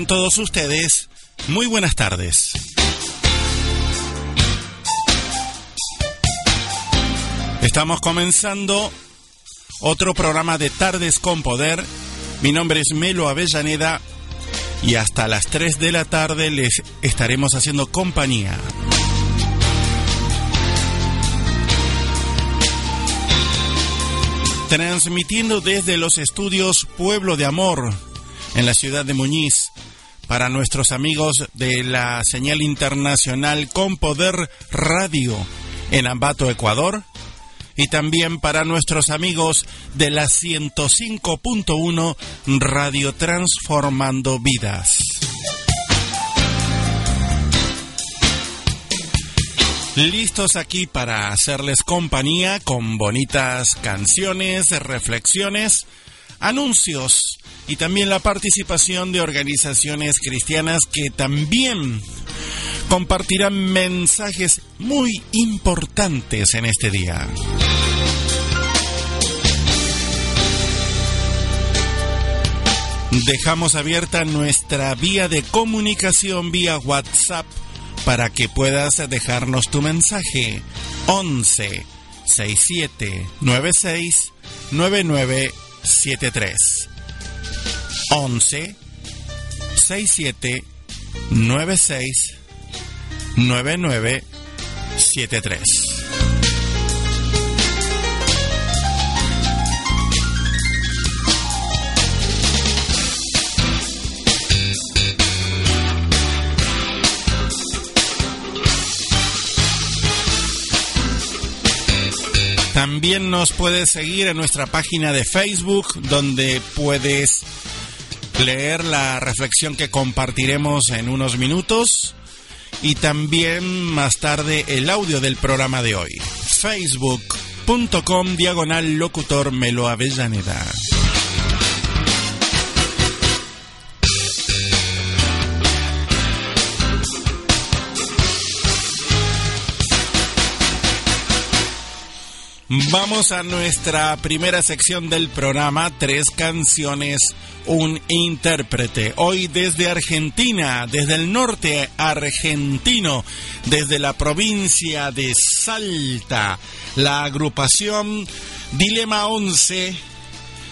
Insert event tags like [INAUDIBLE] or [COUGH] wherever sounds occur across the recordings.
Tengan todos ustedes muy buenas tardes. Estamos comenzando otro programa de Tardes con Poder. Mi nombre es Melo Avellaneda y hasta las 3 de la tarde les estaremos haciendo compañía. Transmitiendo desde los estudios Pueblo de Amor en la ciudad de Muñiz para nuestros amigos de la señal internacional con Poder Radio en Ambato, Ecuador y también para nuestros amigos de la 105.1 Radio Transformando Vidas. Listos aquí para hacerles compañía con bonitas canciones, reflexiones, anuncios y también la participación de organizaciones cristianas que también compartirán mensajes muy importantes en este día. Dejamos abierta nuestra vía de comunicación vía WhatsApp para que puedas dejarnos tu mensaje 11 67 96 9973 11 67 96 9973. También nos puedes seguir en nuestra página de Facebook, donde puedes leer la reflexión que compartiremos en unos minutos y también más tarde el audio del programa de hoy. Facebook.com diagonal locutor Melo Avellaneda. Vamos a nuestra primera sección del programa, tres canciones, un intérprete. Hoy desde Argentina, desde el norte argentino, desde la provincia de Salta, la agrupación Dilema 11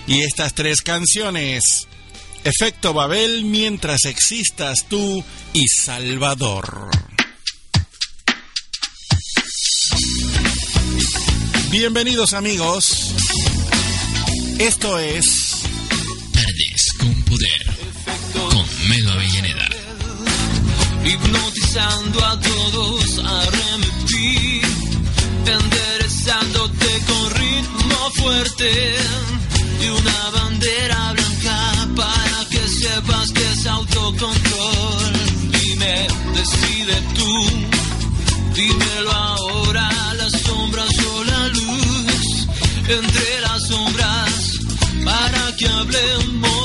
y estas tres canciones. Efecto Babel mientras existas tú y Salvador. Bienvenidos amigos. Esto es Tardes con Poder con Melo Avellaneda. Hipnotizando a todos a remitir, enderezándote con ritmo fuerte y una bandera blanca para que sepas que es autocontrol. Dime, decide tú, dímelo ahora, entre las sombras para que hablemos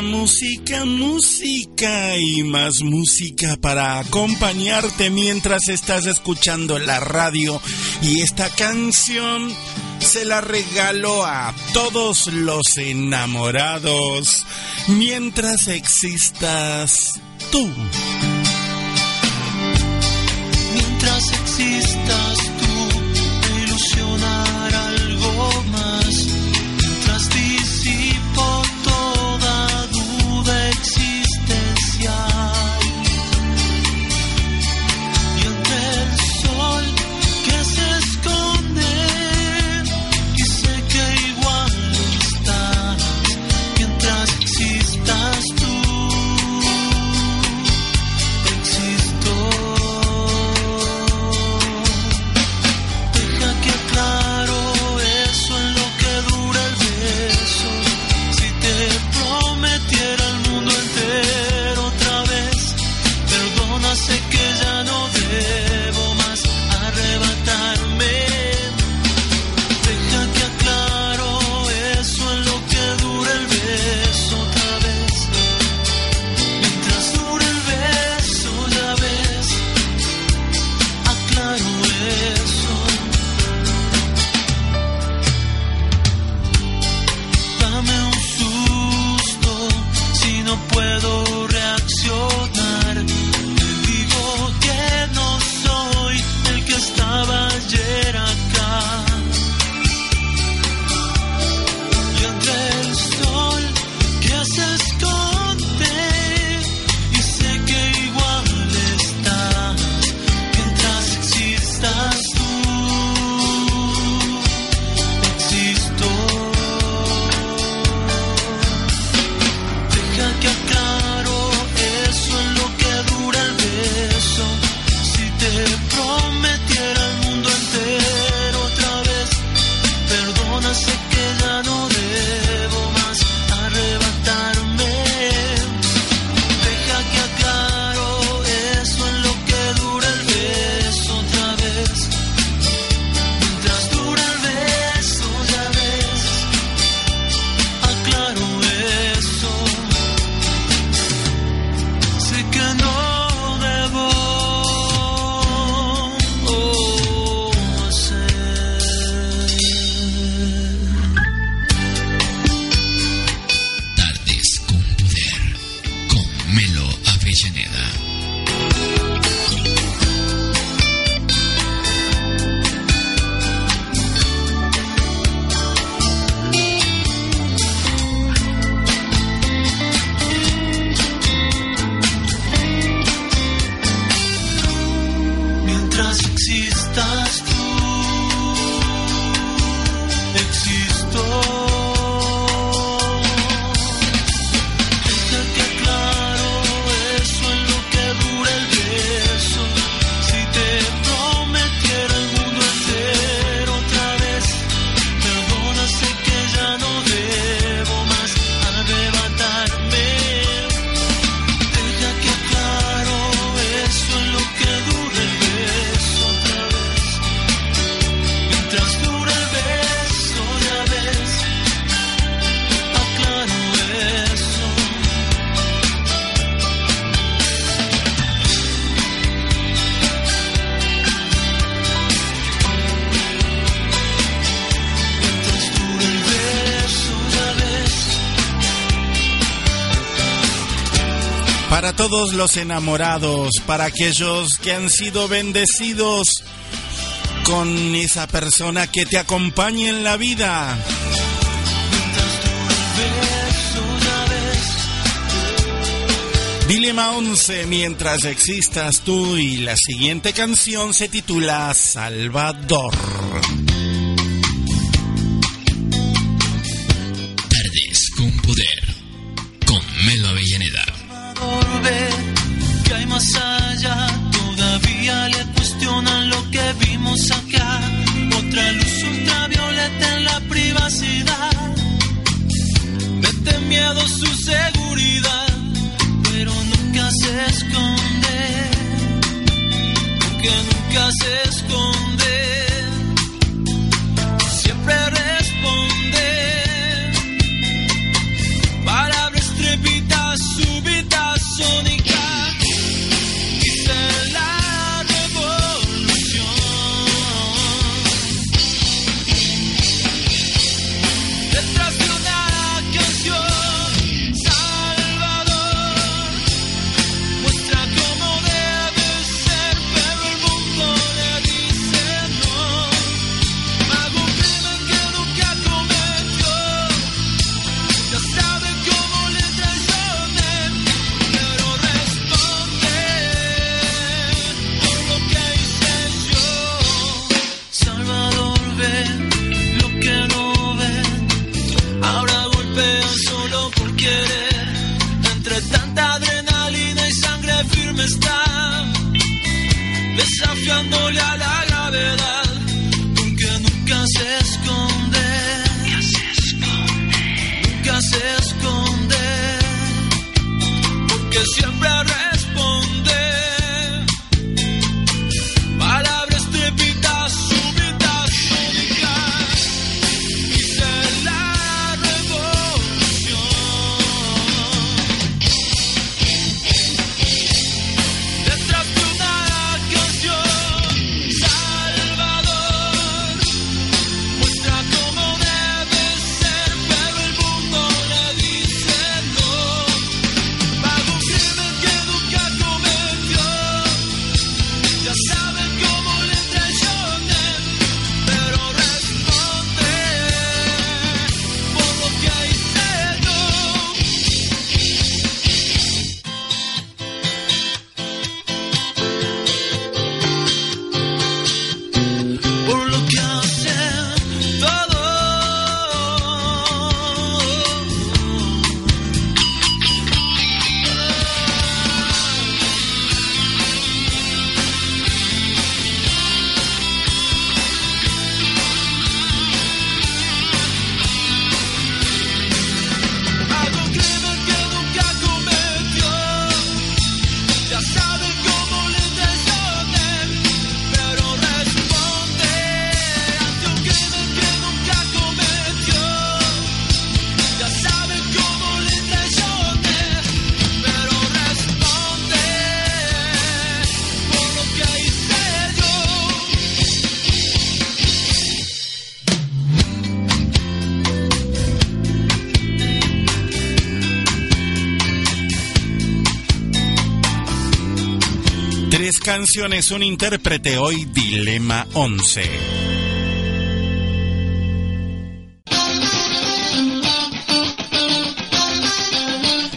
música, música, y más música para acompañarte mientras estás escuchando la radio. Y esta canción se la regalo a todos los enamorados mientras existas tú. Mientras existas. todos los enamorados, para aquellos que han sido bendecidos con esa persona que te acompañe en la vida. Dilema 11, mientras existas tú y la siguiente canción se titula Salvador. canciones, un intérprete. Hoy Dilema 11.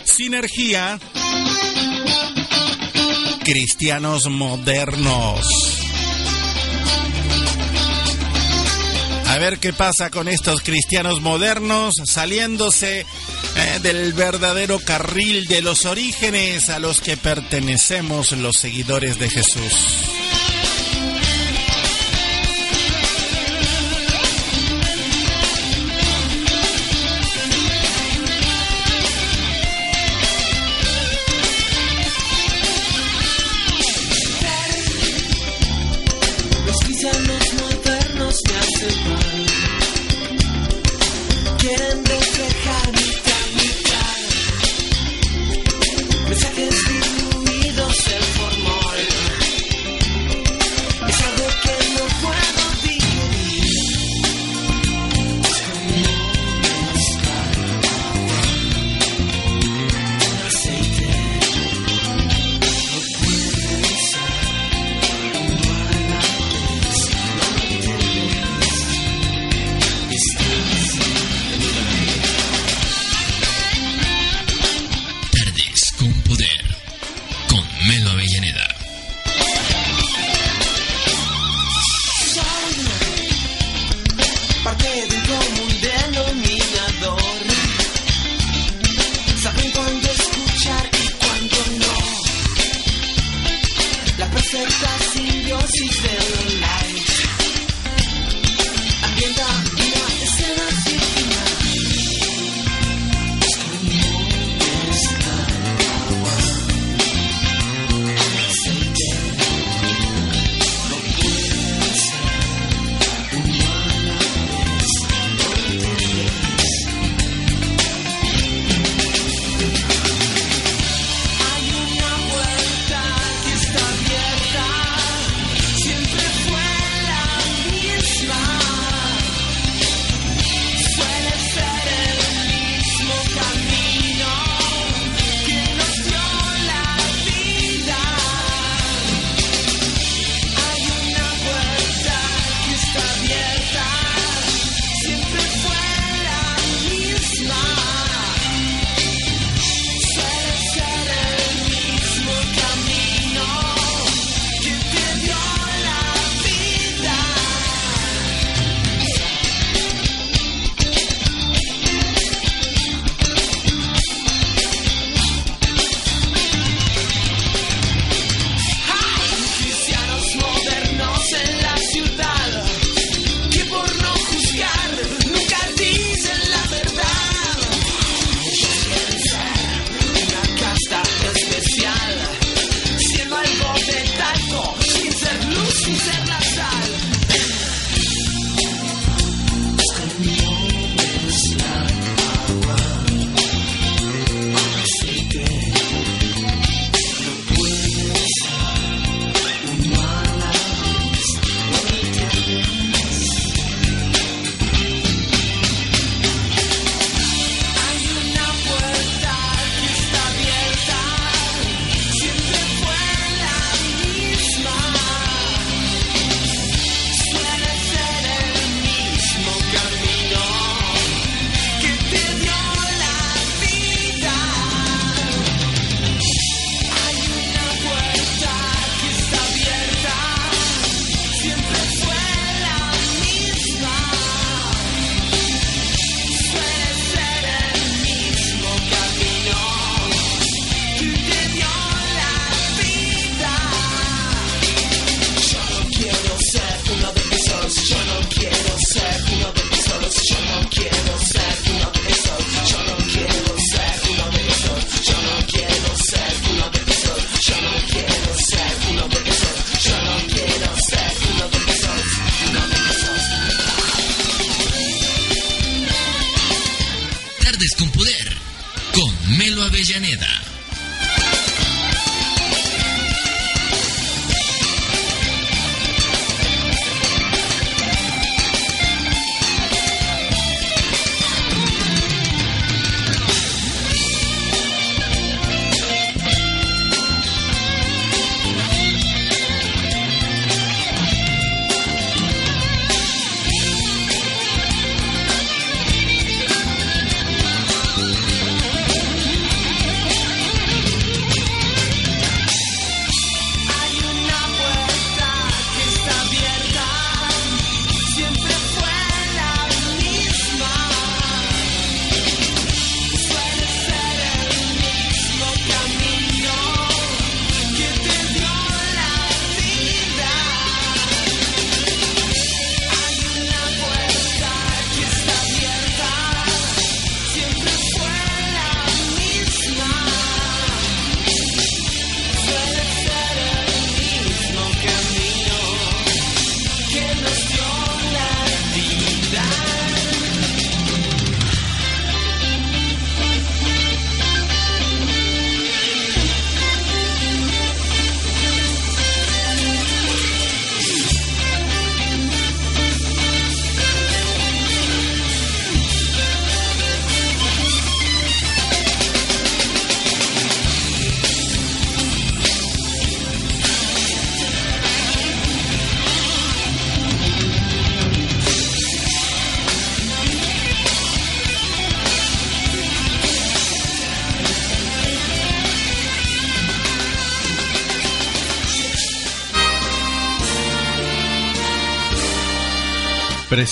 Sinergia. Cristianos modernos. A ver qué pasa con estos cristianos modernos saliéndose del verdadero carril de los orígenes a los que pertenecemos los seguidores de Jesús.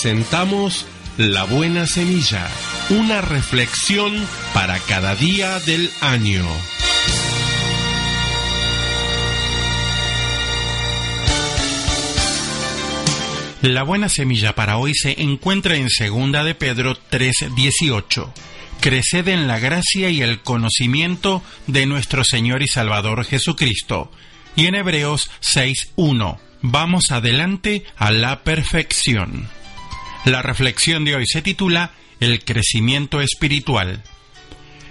Presentamos La Buena Semilla, una reflexión para cada día del año. La buena semilla para hoy se encuentra en segunda de Pedro 3:18. Creced en la gracia y el conocimiento de nuestro Señor y Salvador Jesucristo. Y en Hebreos 6:1. Vamos adelante a la perfección. La reflexión de hoy se titula El crecimiento espiritual.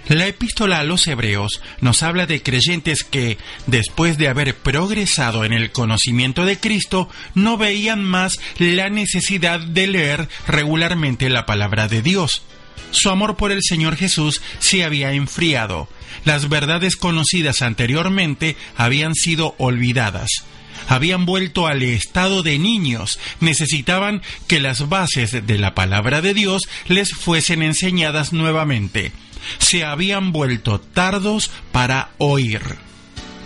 La epístola a los hebreos nos habla de creyentes que, después de haber progresado en el conocimiento de Cristo, no veían más la necesidad de leer regularmente la palabra de Dios. Su amor por el Señor Jesús se había enfriado. Las verdades conocidas anteriormente habían sido olvidadas habían vuelto al estado de niños, necesitaban que las bases de la palabra de Dios les fuesen enseñadas nuevamente. Se habían vuelto tardos para oír.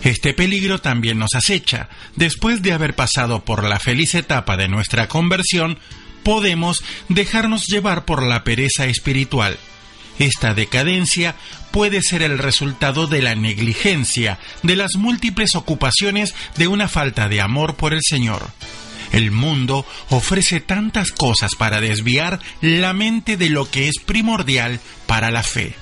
Este peligro también nos acecha. Después de haber pasado por la feliz etapa de nuestra conversión, podemos dejarnos llevar por la pereza espiritual. Esta decadencia puede ser el resultado de la negligencia, de las múltiples ocupaciones de una falta de amor por el Señor. El mundo ofrece tantas cosas para desviar la mente de lo que es primordial para la fe.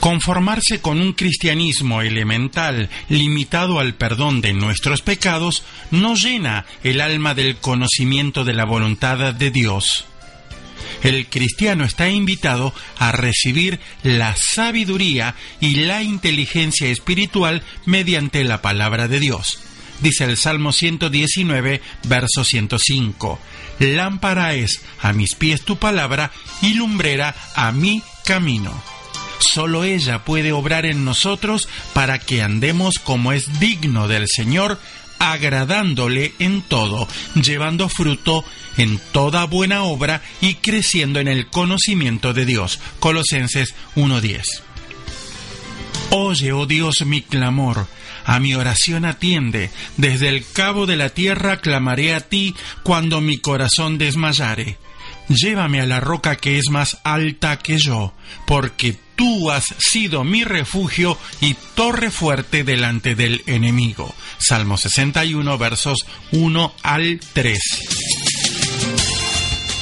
Conformarse con un cristianismo elemental limitado al perdón de nuestros pecados no llena el alma del conocimiento de la voluntad de Dios el cristiano está invitado a recibir la sabiduría y la inteligencia espiritual mediante la palabra de Dios. Dice el Salmo 119, verso 105. Lámpara es a mis pies tu palabra y lumbrera a mi camino. Solo ella puede obrar en nosotros para que andemos como es digno del Señor, agradándole en todo, llevando fruto en toda buena obra y creciendo en el conocimiento de Dios. Colosenses 1.10. Oye, oh Dios, mi clamor, a mi oración atiende, desde el cabo de la tierra clamaré a ti cuando mi corazón desmayare. Llévame a la roca que es más alta que yo, porque tú has sido mi refugio y torre fuerte delante del enemigo. Salmo 61 versos 1 al 3.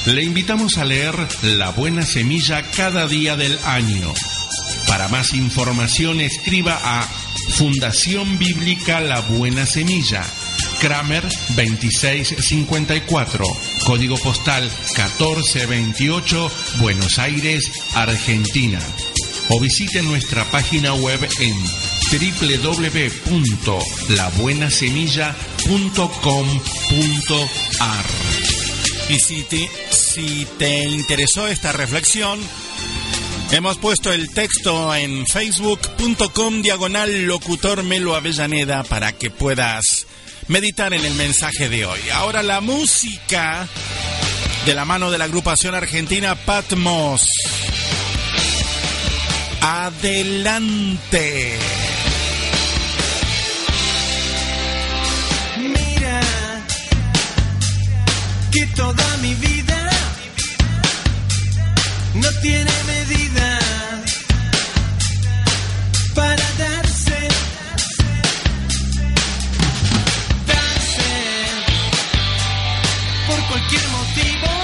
Le invitamos a leer La Buena Semilla cada día del año. Para más información escriba a Fundación Bíblica La Buena Semilla, Kramer 2654, código postal 1428, Buenos Aires, Argentina. o visite nuestra página web en www.labuenasemilla.com.ar. Y si te, si te interesó esta reflexión, hemos puesto el texto en facebook.com diagonal locutor Melo Avellaneda para que puedas meditar en el mensaje de hoy. Ahora la música de la mano de la agrupación argentina Patmos. Adelante. Mira que toda mi vida no tiene medida para darse, cualquier motivo,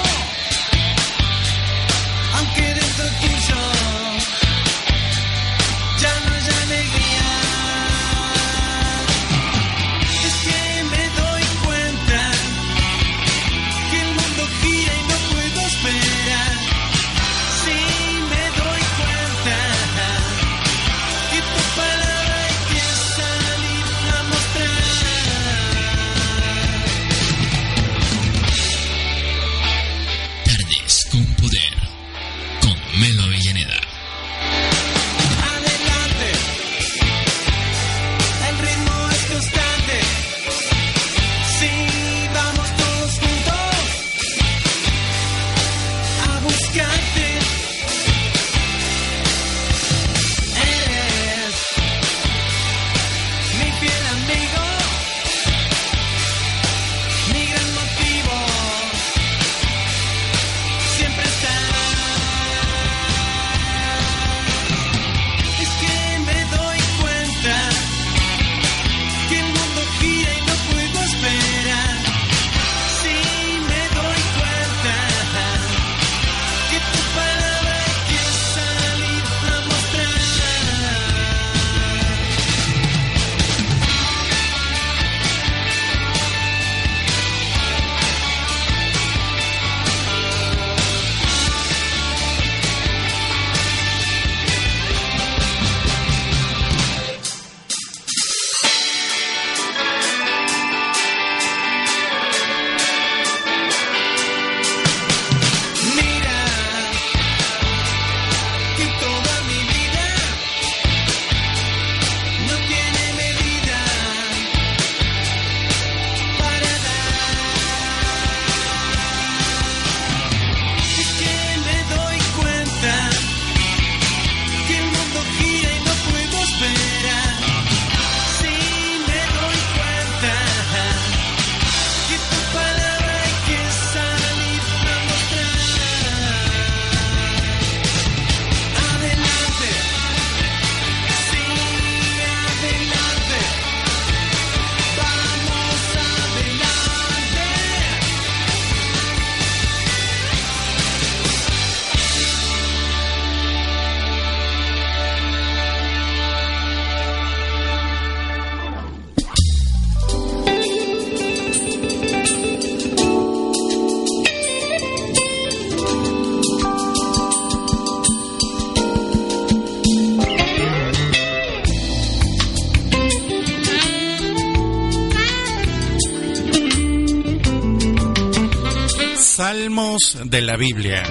de la Biblia.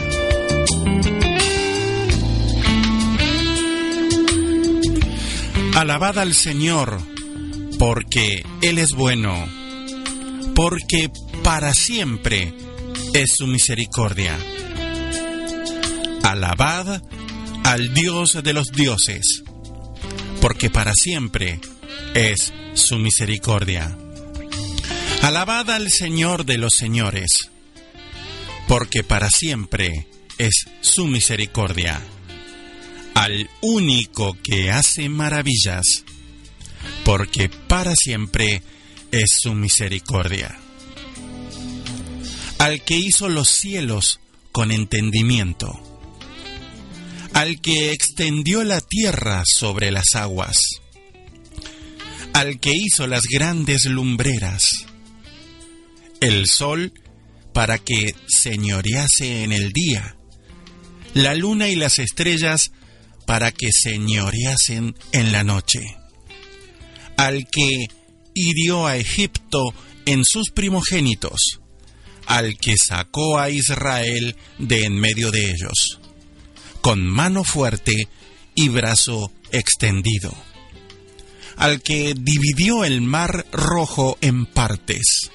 Alabad al Señor, porque Él es bueno, porque para siempre es su misericordia. Alabad al Dios de los dioses, porque para siempre es su misericordia. Alabad al Señor de los señores, porque para siempre es su misericordia. Al único que hace maravillas, porque para siempre es su misericordia. Al que hizo los cielos con entendimiento, al que extendió la tierra sobre las aguas, al que hizo las grandes lumbreras, el sol para que señorease en el día, la luna y las estrellas para que señoreasen en la noche, al que hirió a Egipto en sus primogénitos, al que sacó a Israel de en medio de ellos, con mano fuerte y brazo extendido, al que dividió el mar rojo en partes,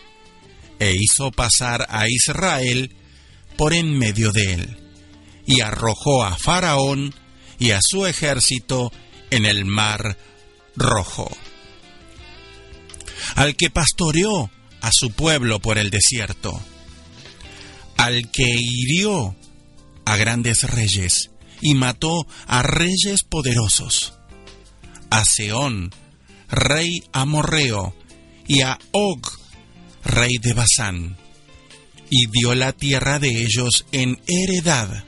e hizo pasar a Israel por en medio de él, y arrojó a Faraón y a su ejército en el mar rojo, al que pastoreó a su pueblo por el desierto, al que hirió a grandes reyes y mató a reyes poderosos, a Seón, rey amorreo, y a Og, rey de Basán, y dio la tierra de ellos en heredad,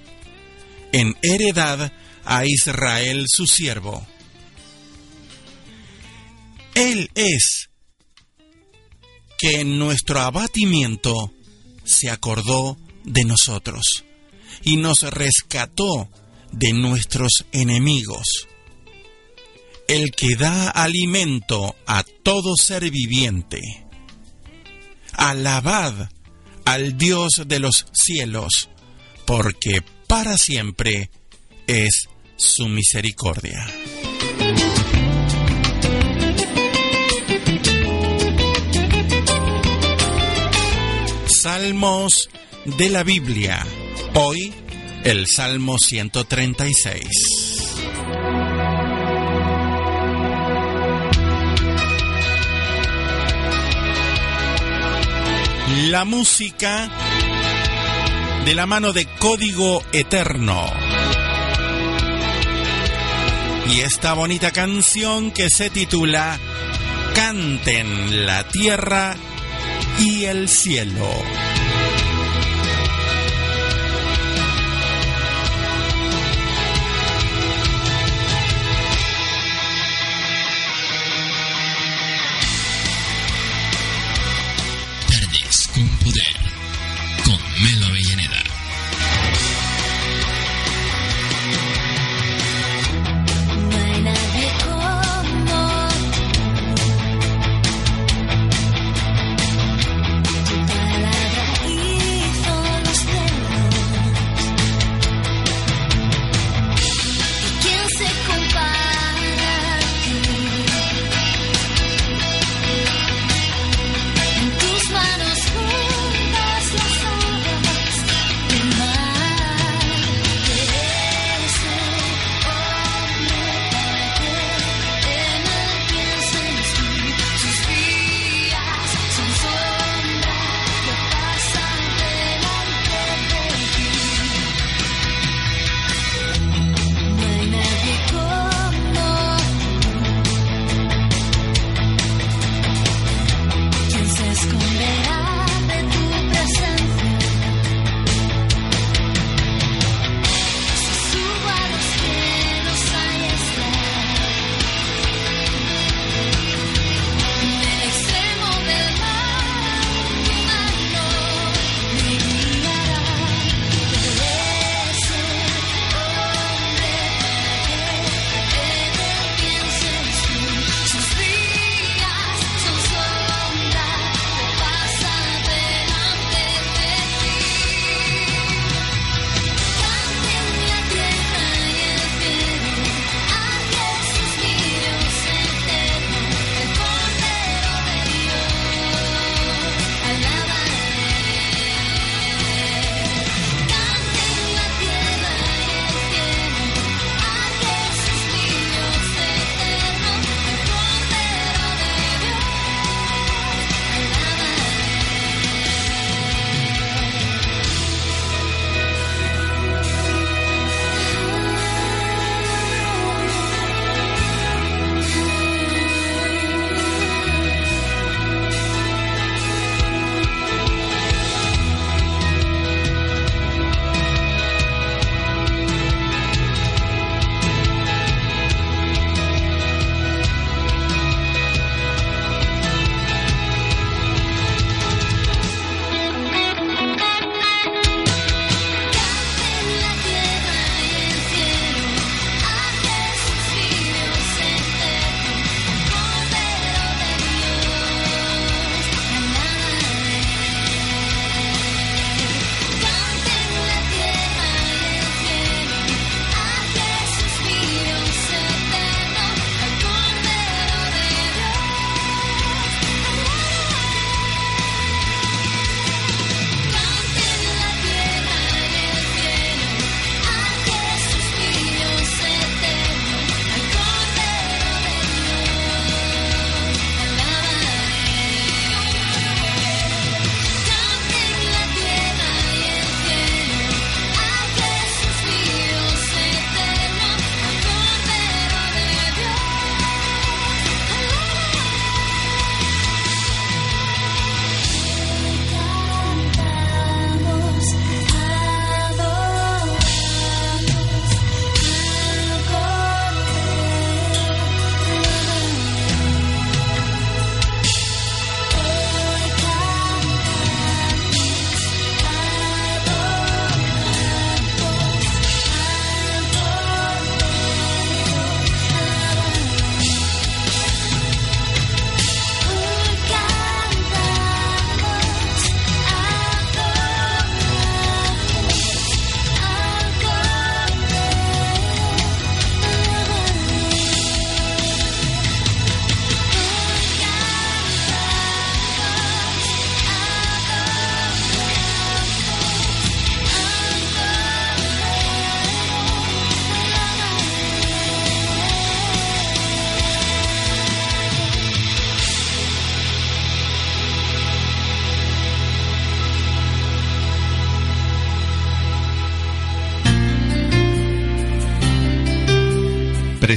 en heredad a Israel su siervo. Él es que en nuestro abatimiento se acordó de nosotros y nos rescató de nuestros enemigos. El que da alimento a todo ser viviente. Alabad al Dios de los cielos, porque para siempre es su misericordia. Salmos de la Biblia. Hoy el Salmo 136. La música de la mano de Código Eterno. Y esta bonita canción que se titula Canten la tierra y el cielo.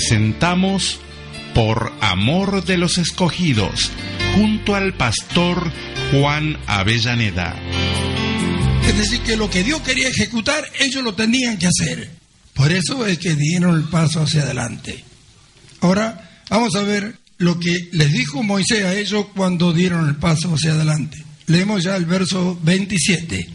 Presentamos Por Amor de los Escogidos, junto al pastor Juan Avellaneda. Es decir, que lo que Dios quería ejecutar, ellos lo tenían que hacer. Por eso es que dieron el paso hacia adelante. Ahora vamos a ver lo que les dijo Moisés a ellos cuando dieron el paso hacia adelante. Leemos ya el verso 27.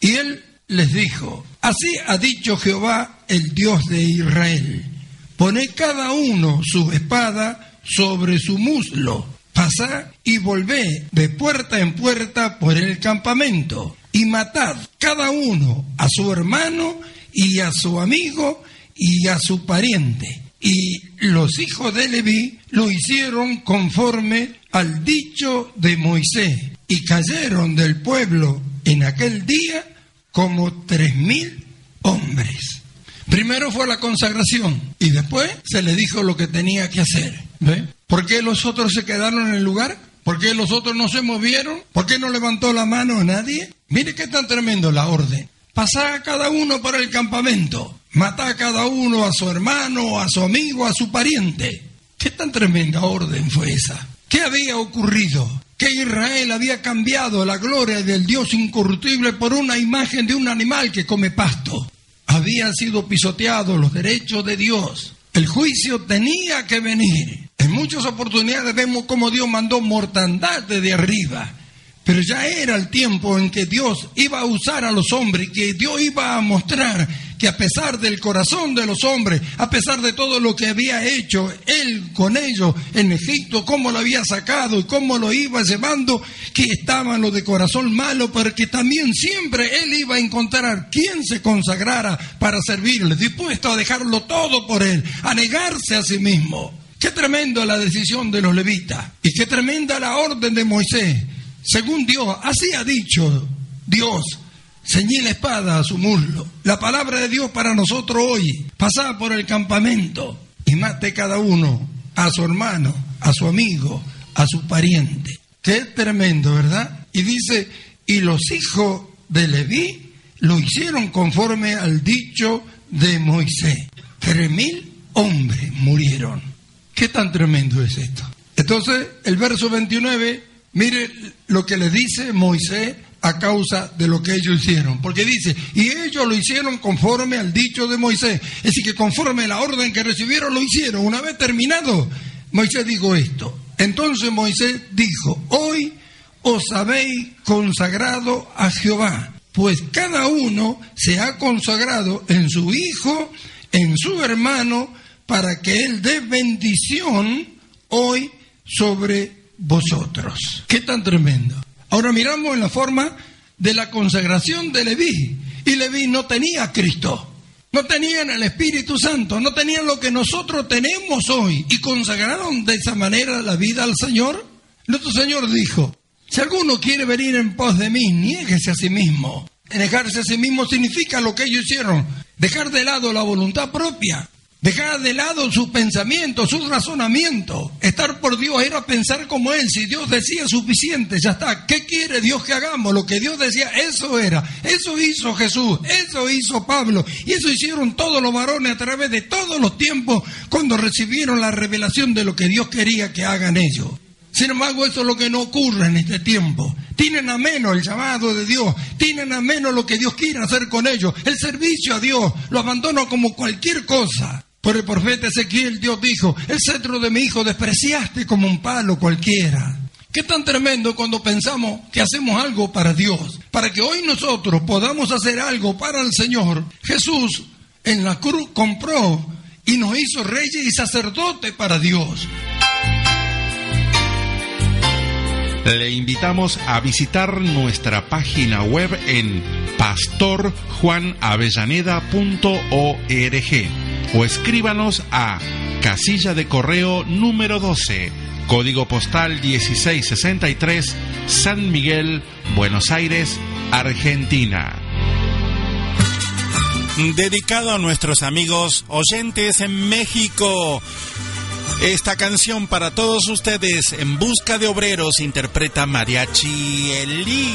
Y él les dijo, así ha dicho Jehová, el Dios de Israel, poned cada uno su espada sobre su muslo, pasad y volvé de puerta en puerta por el campamento, y matad cada uno a su hermano y a su amigo y a su pariente. Y los hijos de Leví lo hicieron conforme al dicho de Moisés, y cayeron del pueblo en aquel día como tres mil hombres. Primero fue la consagración y después se le dijo lo que tenía que hacer. ¿Ve? ¿Por qué los otros se quedaron en el lugar? ¿Por qué los otros no se movieron? ¿Por qué no levantó la mano nadie? Mire qué tan tremendo la orden. Pasá a cada uno por el campamento. Matá a cada uno a su hermano, a su amigo, a su pariente. ¿Qué tan tremenda orden fue esa? ¿Qué había ocurrido? Que Israel había cambiado la gloria del Dios incorruptible por una imagen de un animal que come pasto. Habían sido pisoteados los derechos de Dios. El juicio tenía que venir. En muchas oportunidades vemos cómo Dios mandó mortandad desde arriba. Pero ya era el tiempo en que Dios iba a usar a los hombres, que Dios iba a mostrar que a pesar del corazón de los hombres, a pesar de todo lo que había hecho Él con ellos en Egipto, cómo lo había sacado y cómo lo iba llevando, que estaban los de corazón malo, pero que también siempre Él iba a encontrar quien se consagrara para servirle, dispuesto a dejarlo todo por Él, a negarse a sí mismo. Qué tremendo la decisión de los levitas y qué tremenda la orden de Moisés según Dios, así ha dicho Dios, ceñí la espada a su muslo. La palabra de Dios para nosotros hoy, pasad por el campamento y mate cada uno a su hermano, a su amigo, a su pariente. Qué tremendo, ¿verdad? Y dice, y los hijos de Leví lo hicieron conforme al dicho de Moisés. Tres mil hombres murieron. ¿Qué tan tremendo es esto? Entonces, el verso 29 Mire lo que le dice Moisés a causa de lo que ellos hicieron. Porque dice, y ellos lo hicieron conforme al dicho de Moisés. Es decir, que conforme a la orden que recibieron lo hicieron. Una vez terminado, Moisés dijo esto. Entonces Moisés dijo, hoy os habéis consagrado a Jehová, pues cada uno se ha consagrado en su hijo, en su hermano, para que él dé bendición hoy sobre vosotros. Qué tan tremendo. Ahora miramos en la forma de la consagración de Leví. Y Leví no tenía Cristo. No tenían el Espíritu Santo, no tenían lo que nosotros tenemos hoy y consagraron de esa manera la vida al Señor. Nuestro Señor dijo, si alguno quiere venir en pos de mí, niéguese a sí mismo. Negarse a sí mismo significa lo que ellos hicieron, dejar de lado la voluntad propia, Dejar de lado su pensamiento, su razonamiento. Estar por Dios era pensar como Él. Si Dios decía suficiente, ya está. ¿Qué quiere Dios que hagamos? Lo que Dios decía, eso era. Eso hizo Jesús, eso hizo Pablo. Y eso hicieron todos los varones a través de todos los tiempos cuando recibieron la revelación de lo que Dios quería que hagan ellos. Sin embargo, eso es lo que no ocurre en este tiempo. Tienen a menos el llamado de Dios, tienen a menos lo que Dios quiere hacer con ellos. El servicio a Dios lo abandonan como cualquier cosa. Por el profeta Ezequiel Dios dijo, el cetro de mi hijo despreciaste como un palo cualquiera. Qué tan tremendo cuando pensamos que hacemos algo para Dios, para que hoy nosotros podamos hacer algo para el Señor. Jesús en la cruz compró y nos hizo reyes y sacerdotes para Dios. Le invitamos a visitar nuestra página web en pastorjuanavellaneda.org o escríbanos a casilla de correo número 12, código postal 1663, San Miguel, Buenos Aires, Argentina. Dedicado a nuestros amigos oyentes en México. Esta canción para todos ustedes, En Busca de Obreros, interpreta Mariachi Eli.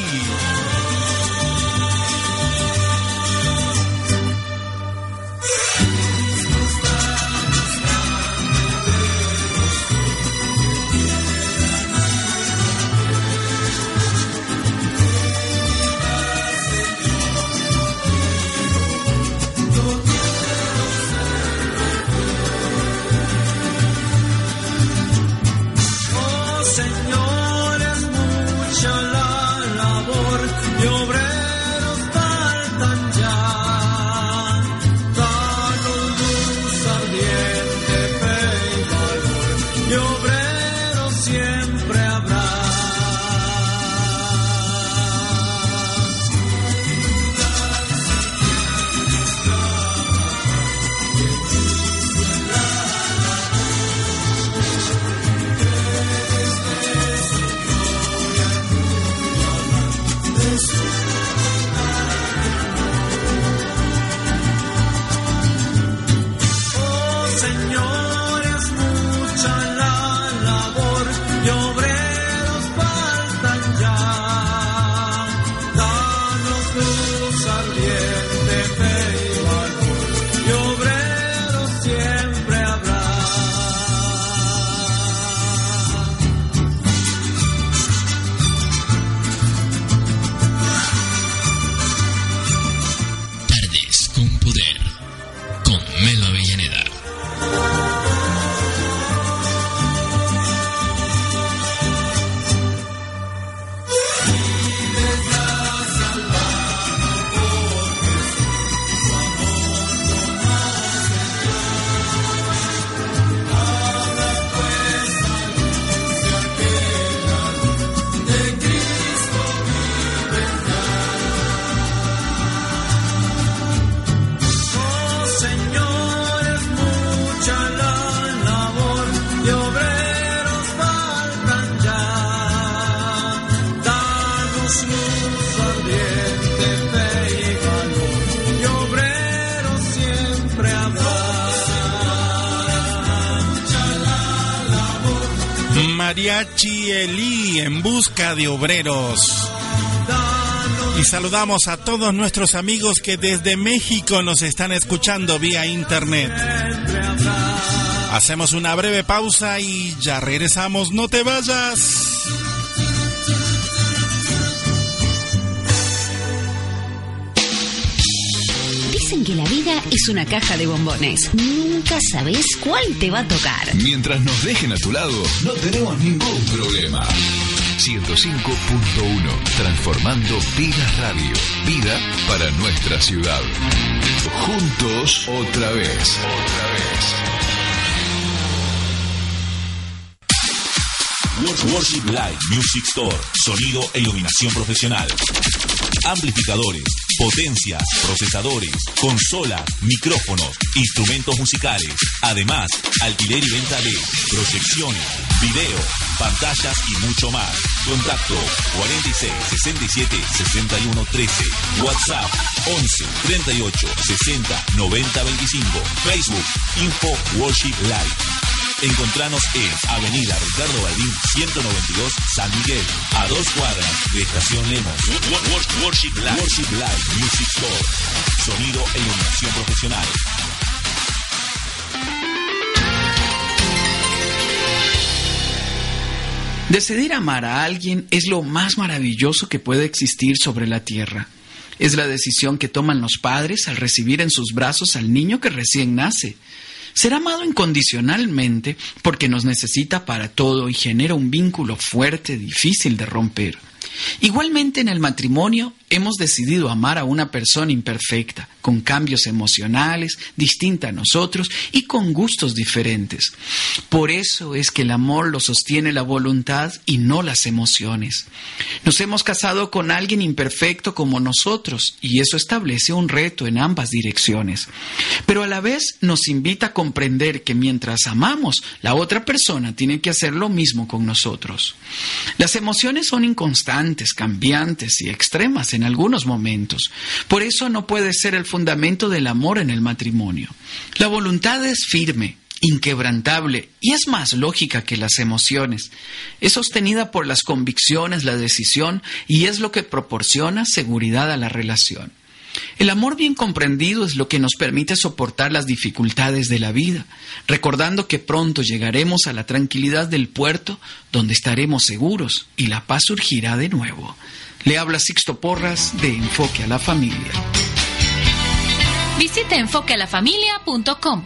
De obreros. Y saludamos a todos nuestros amigos que desde México nos están escuchando vía internet. Hacemos una breve pausa y ya regresamos. No te vayas. Dicen que la vida es una caja de bombones. Nunca sabes cuál te va a tocar. Mientras nos dejen a tu lado, no tenemos ningún problema. 105.1 Transformando Vida Radio. Vida para nuestra ciudad. Juntos otra vez. Otra vez. Worship Live Music Store, sonido e iluminación profesional. Amplificadores, potencias, procesadores, consolas, micrófonos, instrumentos musicales. Además, alquiler y venta de proyecciones, video, pantallas y mucho más. Contacto 46 67 61 13. WhatsApp 11 38 60 90 25. Facebook Info Worship Live. Encontranos en Avenida Ricardo Baldín 192 San Miguel, a dos cuadras de Estación Lemos. Worship Live, Worship Live Music Store, sonido e iluminación profesional. Decidir amar a alguien es lo más maravilloso que puede existir sobre la tierra. Es la decisión que toman los padres al recibir en sus brazos al niño que recién nace. Ser amado incondicionalmente porque nos necesita para todo y genera un vínculo fuerte, difícil de romper. Igualmente en el matrimonio hemos decidido amar a una persona imperfecta, con cambios emocionales, distinta a nosotros y con gustos diferentes. Por eso es que el amor lo sostiene la voluntad y no las emociones. Nos hemos casado con alguien imperfecto como nosotros y eso establece un reto en ambas direcciones. Pero a la vez nos invita a comprender que mientras amamos, la otra persona tiene que hacer lo mismo con nosotros. Las emociones son inconstantes, cambiantes y extremas algunos momentos. Por eso no puede ser el fundamento del amor en el matrimonio. La voluntad es firme, inquebrantable y es más lógica que las emociones. Es sostenida por las convicciones, la decisión y es lo que proporciona seguridad a la relación. El amor bien comprendido es lo que nos permite soportar las dificultades de la vida, recordando que pronto llegaremos a la tranquilidad del puerto donde estaremos seguros y la paz surgirá de nuevo. Le habla Sixto Porras de Enfoque a la Familia. Visita enfoquealafamilia.com.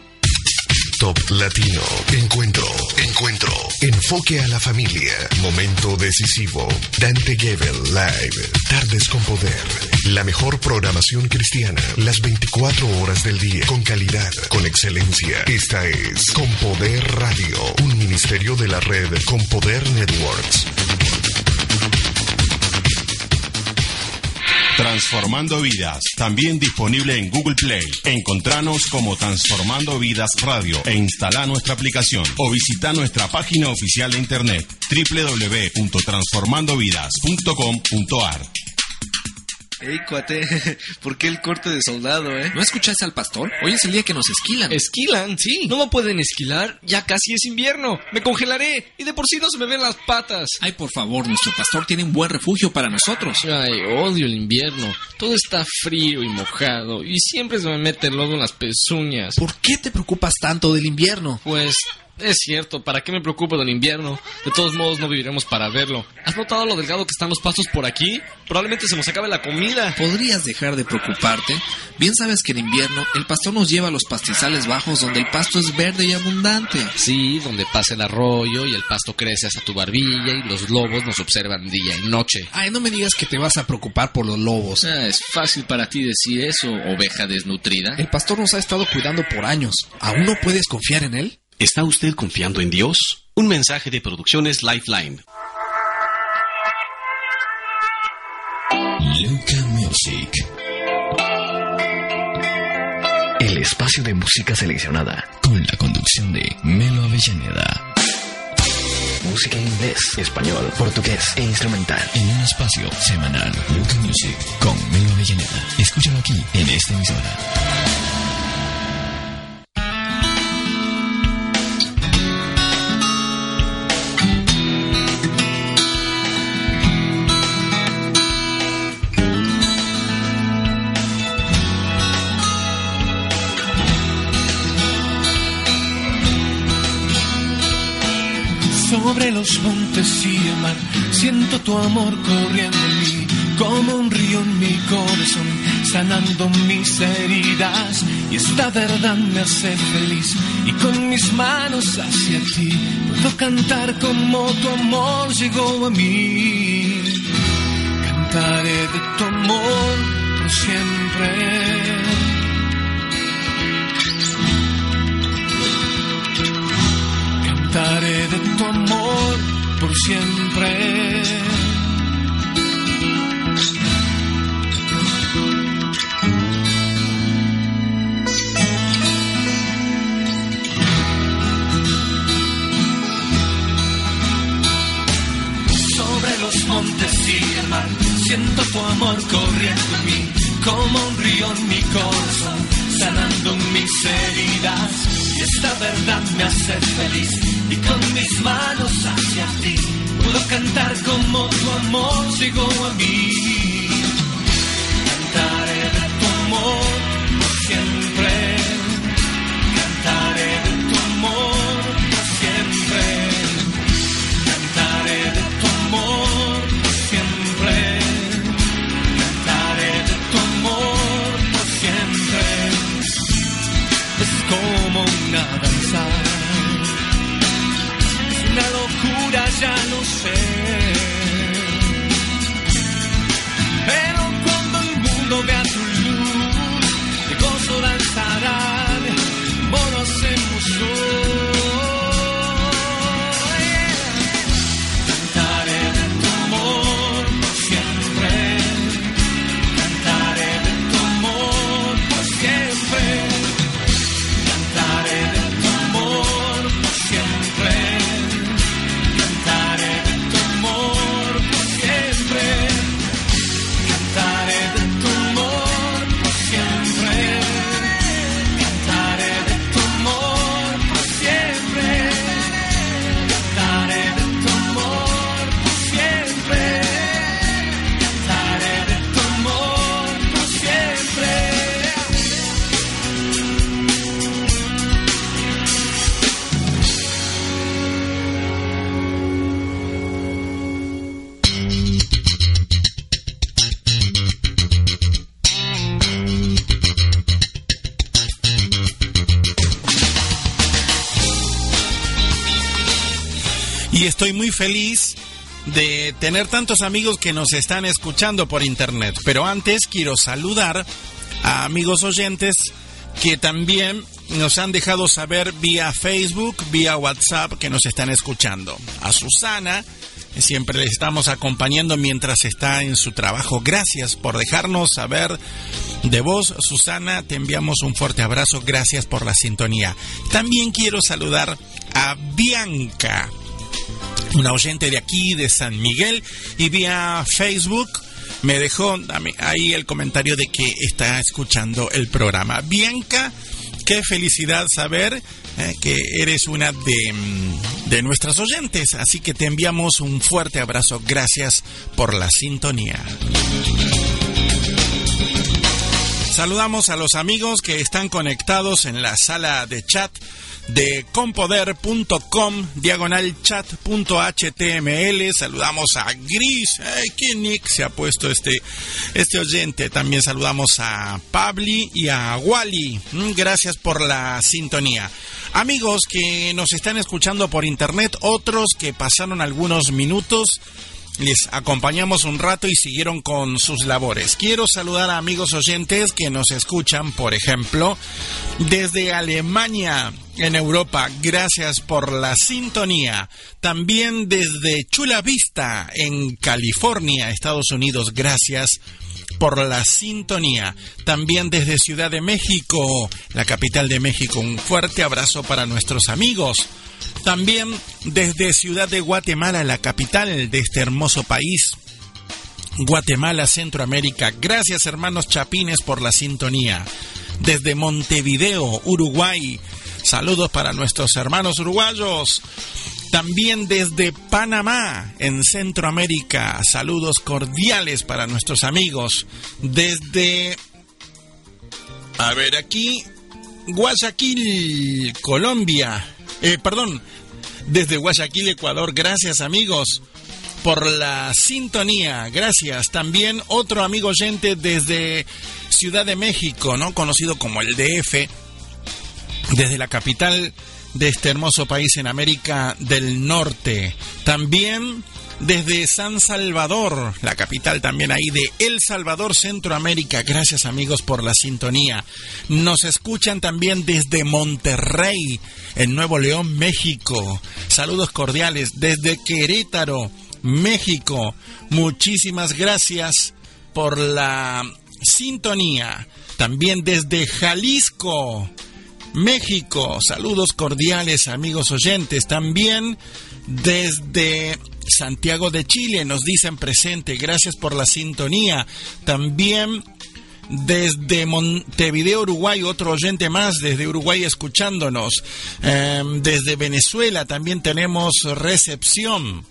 Top Latino. Encuentro. Encuentro. Enfoque a la familia. Momento decisivo. Dante Gebel Live. Tardes con poder. La mejor programación cristiana. Las 24 horas del día. Con calidad. Con excelencia. Esta es Con Poder Radio. Un ministerio de la red Con Poder Networks. Transformando Vidas, también disponible en Google Play. Encontranos como Transformando Vidas Radio e instala nuestra aplicación o visita nuestra página oficial de internet www.transformandovidas.com.ar. Ey, cuate, [LAUGHS] ¿por qué el corte de soldado, eh? ¿No escuchaste al pastor? Hoy es el día que nos esquilan. ¿Esquilan? Sí. No me pueden esquilar, ya casi es invierno. Me congelaré y de por sí no se me ven las patas. Ay, por favor, nuestro pastor tiene un buen refugio para nosotros. Ay, odio el invierno. Todo está frío y mojado y siempre se me mete el lodo en las pezuñas. ¿Por qué te preocupas tanto del invierno? Pues es cierto, ¿para qué me preocupo del invierno? De todos modos no viviremos para verlo. ¿Has notado lo delgado que están los pastos por aquí? Probablemente se nos acabe la comida. ¿Podrías dejar de preocuparte? Bien sabes que en invierno el pastor nos lleva a los pastizales bajos donde el pasto es verde y abundante. Sí, donde pasa el arroyo y el pasto crece hasta tu barbilla y los lobos nos observan día y noche. Ay, no me digas que te vas a preocupar por los lobos. Ah, es fácil para ti decir eso, oveja desnutrida. El pastor nos ha estado cuidando por años. ¿Aún no puedes confiar en él? ¿Está usted confiando en Dios? Un mensaje de Producciones Lifeline. Luca Music. El espacio de música seleccionada. Con la conducción de Melo Avellaneda. Música en inglés, español, portugués e instrumental. En un espacio semanal. Luca Music con Melo Avellaneda. Escúchalo aquí en esta emisora. Los montes y el mar, siento tu amor corriendo en mí, como un río en mi corazón, sanando mis heridas. Y esta verdad me hace feliz, y con mis manos hacia ti, puedo cantar como tu amor llegó a mí. Cantaré de tu amor por siempre. Cantaré de tu amor por siempre. Sobre los montes y el mar, siento tu amor corriendo en mí, como un río en mi corazón, sanando mis heridas. Y esta verdad me hace feliz, y con mis manos hacia ti, puedo cantar como tu amor llegó a mí. Feliz de tener tantos amigos que nos están escuchando por internet. Pero antes quiero saludar a amigos oyentes que también nos han dejado saber vía Facebook, vía WhatsApp que nos están escuchando. A Susana, siempre le estamos acompañando mientras está en su trabajo. Gracias por dejarnos saber de vos, Susana. Te enviamos un fuerte abrazo. Gracias por la sintonía. También quiero saludar a Bianca una oyente de aquí, de San Miguel, y vía Facebook me dejó ahí el comentario de que está escuchando el programa. Bianca, qué felicidad saber eh, que eres una de, mm, de nuestras oyentes, así que te enviamos un fuerte abrazo. Gracias por la sintonía. Saludamos a los amigos que están conectados en la sala de chat de compoder.com diagonal chat.html saludamos a Gris. Ay qué nick se ha puesto este este oyente. También saludamos a Pabli y a Wally. Mm, gracias por la sintonía. Amigos que nos están escuchando por internet otros que pasaron algunos minutos les acompañamos un rato y siguieron con sus labores. Quiero saludar a amigos oyentes que nos escuchan, por ejemplo, desde Alemania, en Europa. Gracias por la sintonía. También desde Chula Vista, en California, Estados Unidos. Gracias por la sintonía. También desde Ciudad de México, la capital de México. Un fuerte abrazo para nuestros amigos. También desde Ciudad de Guatemala, la capital de este hermoso país. Guatemala, Centroamérica. Gracias hermanos Chapines por la sintonía. Desde Montevideo, Uruguay. Saludos para nuestros hermanos uruguayos. También desde Panamá, en Centroamérica. Saludos cordiales para nuestros amigos. Desde... A ver aquí. Guayaquil, Colombia. Eh, perdón, desde Guayaquil, Ecuador. Gracias amigos por la sintonía. Gracias. También otro amigo oyente desde Ciudad de México, ¿no? Conocido como el DF, desde la capital de este hermoso país en América del Norte. También desde San Salvador, la capital también ahí de El Salvador, Centroamérica. Gracias amigos por la sintonía. Nos escuchan también desde Monterrey, en Nuevo León, México. Saludos cordiales desde Querétaro, México. Muchísimas gracias por la sintonía. También desde Jalisco, México. Saludos cordiales amigos oyentes. También desde Santiago de Chile nos dicen presente. Gracias por la sintonía. También desde Montevideo, Uruguay, otro oyente más desde Uruguay escuchándonos. Eh, desde Venezuela también tenemos recepción.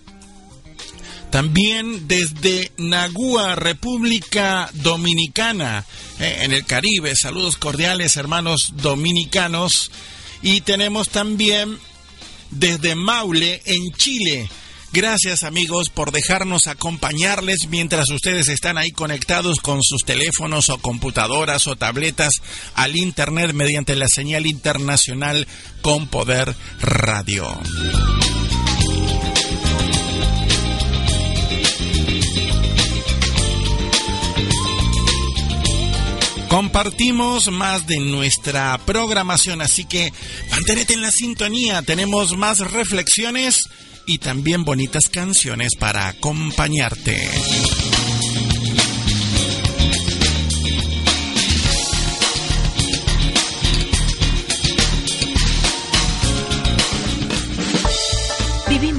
También desde Nagua, República Dominicana, eh, en el Caribe. Saludos cordiales, hermanos dominicanos. Y tenemos también desde Maule, en Chile. Gracias amigos por dejarnos acompañarles mientras ustedes están ahí conectados con sus teléfonos o computadoras o tabletas al Internet mediante la señal internacional con Poder Radio. Compartimos más de nuestra programación, así que manténete en la sintonía. Tenemos más reflexiones y también bonitas canciones para acompañarte.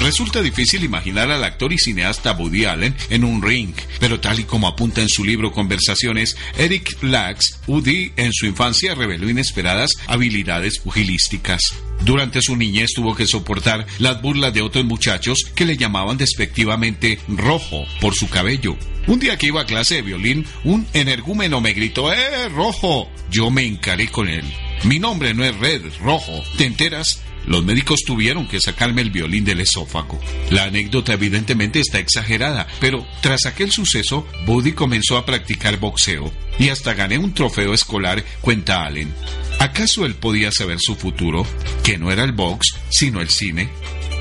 Resulta difícil imaginar al actor y cineasta Woody Allen en un ring, pero tal y como apunta en su libro Conversaciones, Eric Lax, Woody en su infancia reveló inesperadas habilidades pugilísticas. Durante su niñez tuvo que soportar las burlas de otros muchachos que le llamaban despectivamente rojo por su cabello. Un día que iba a clase de violín, un energúmeno me gritó, ¡Eh, rojo! Yo me encaré con él. Mi nombre no es Red, rojo. ¿Te enteras? Los médicos tuvieron que sacarme el violín del esófago. La anécdota evidentemente está exagerada, pero tras aquel suceso, Buddy comenzó a practicar boxeo y hasta gané un trofeo escolar, cuenta Allen. ¿Acaso él podía saber su futuro? Que no era el box, sino el cine.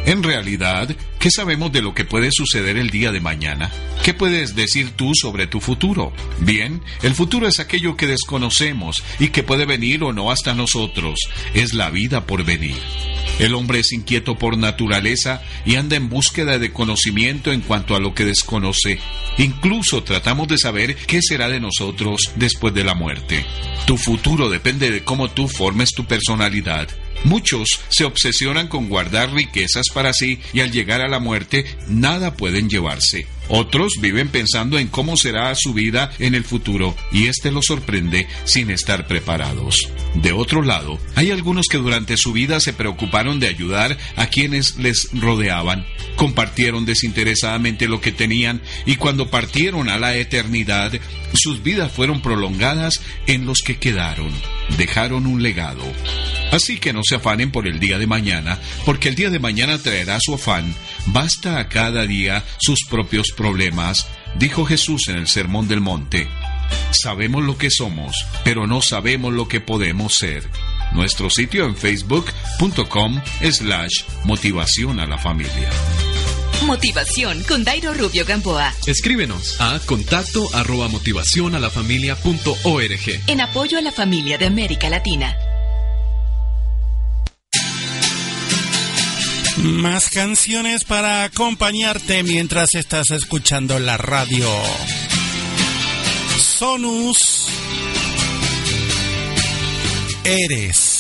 En realidad, ¿qué sabemos de lo que puede suceder el día de mañana? ¿Qué puedes decir tú sobre tu futuro? Bien, el futuro es aquello que desconocemos y que puede venir o no hasta nosotros. Es la vida por venir. El hombre es inquieto por naturaleza y anda en búsqueda de conocimiento en cuanto a lo que desconoce. Incluso tratamos de saber qué será de nosotros después de la muerte. Tu futuro depende de cómo tú formes tu personalidad. Muchos se obsesionan con guardar riquezas para sí y al llegar a la muerte nada pueden llevarse. Otros viven pensando en cómo será su vida en el futuro y este los sorprende sin estar preparados. De otro lado, hay algunos que durante su vida se preocuparon de ayudar a quienes les rodeaban, compartieron desinteresadamente lo que tenían y cuando partieron a la eternidad, sus vidas fueron prolongadas en los que quedaron, dejaron un legado. Así que no se afanen por el día de mañana, porque el día de mañana traerá su afán. Basta a cada día sus propios problemas, dijo Jesús en el Sermón del Monte. Sabemos lo que somos, pero no sabemos lo que podemos ser. Nuestro sitio en facebook.com slash motivación a la familia. Motivación con Dairo Rubio Gamboa. Escríbenos a contacto arroba motivación a la familia punto org. En apoyo a la familia de América Latina. Más canciones para acompañarte mientras estás escuchando la radio. Sonus. Eres.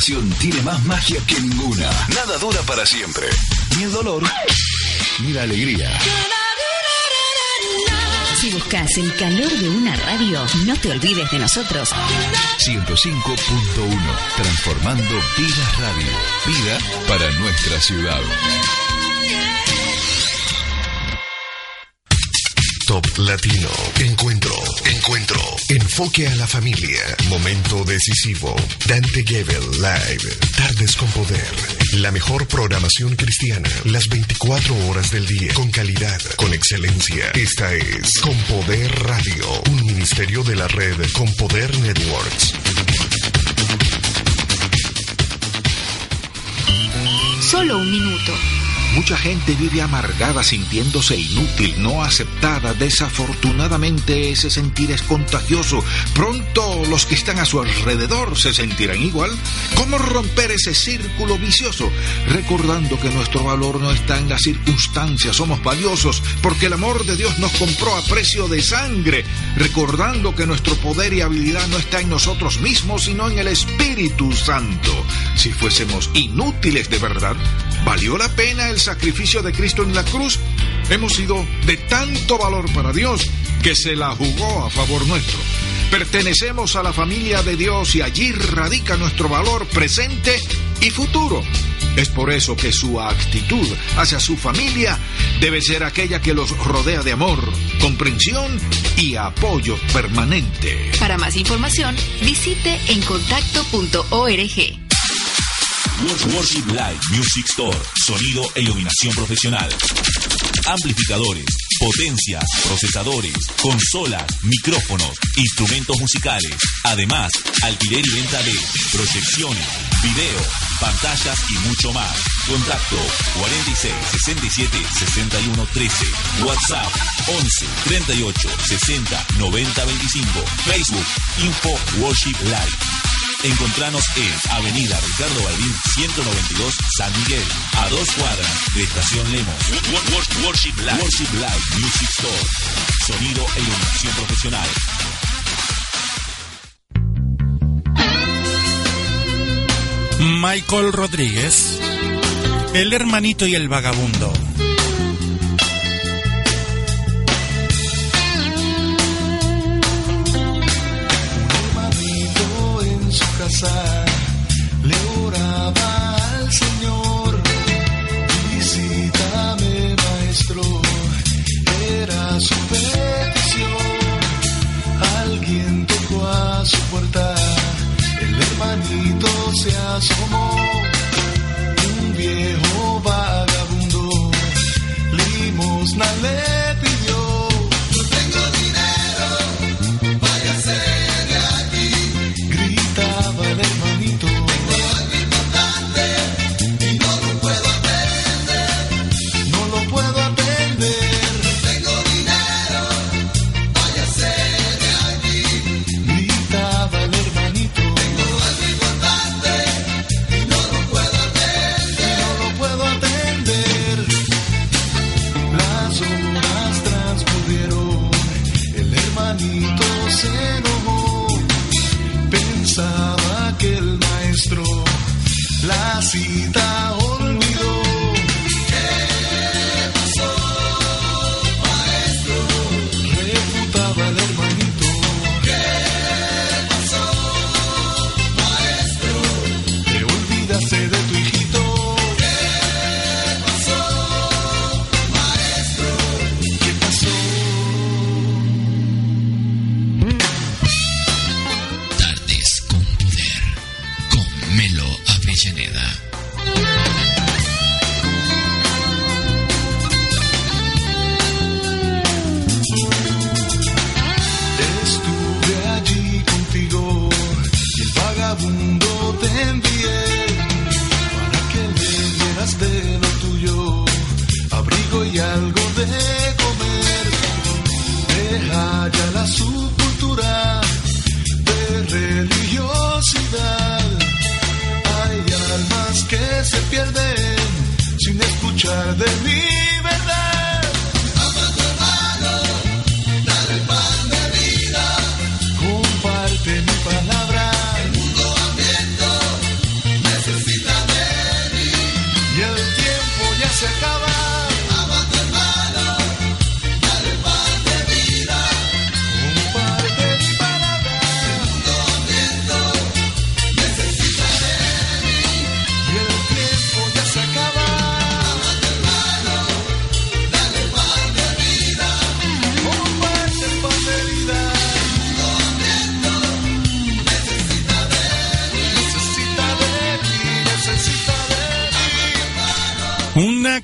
Tiene más magia que ninguna. Nada dura para siempre. Ni el dolor, ni la alegría. Si buscas el calor de una radio, no te olvides de nosotros. 105.1. Transformando Vida Radio. Vida para nuestra ciudad. Top Latino. Encuentro. Encuentro. Enfoque a la familia. Momento decisivo. Dante Gebel Live. Tardes con poder. La mejor programación cristiana. Las 24 horas del día. Con calidad. Con excelencia. Esta es Con Poder Radio. Un ministerio de la red Con Poder Networks. Solo un minuto. Mucha gente vive amargada sintiéndose inútil, no aceptada. Desafortunadamente ese sentir es contagioso. Pronto los que están a su alrededor se sentirán igual. ¿Cómo romper ese círculo vicioso? Recordando que nuestro valor no está en las circunstancias, somos valiosos porque el amor de Dios nos compró a precio de sangre. Recordando que nuestro poder y habilidad no está en nosotros mismos, sino en el Espíritu Santo. Si fuésemos inútiles de verdad, ¿valió la pena el sacrificio de Cristo en la cruz, hemos sido de tanto valor para Dios que se la jugó a favor nuestro. Pertenecemos a la familia de Dios y allí radica nuestro valor presente y futuro. Es por eso que su actitud hacia su familia debe ser aquella que los rodea de amor, comprensión y apoyo permanente. Para más información, visite encontacto.org. Worship Live Music Store, sonido e iluminación profesional. Amplificadores, potencias, procesadores, consolas, micrófonos, instrumentos musicales. Además, alquiler y venta de proyecciones, video, pantallas y mucho más. Contacto 46 67 61 13. WhatsApp 11 38 60 90 25. Facebook Info Worship Live. Encontranos en Avenida Ricardo Balbín 192 San Miguel, a dos cuadras de Estación Lemos. Worship Live. Worship Live Music Store. Sonido e iluminación profesional. Michael Rodríguez, El hermanito y el vagabundo. Le oraba al Señor. Visítame, maestro, era su petición. Alguien tocó a su puerta, el hermanito se asomó. Un viejo vagabundo, limosna le se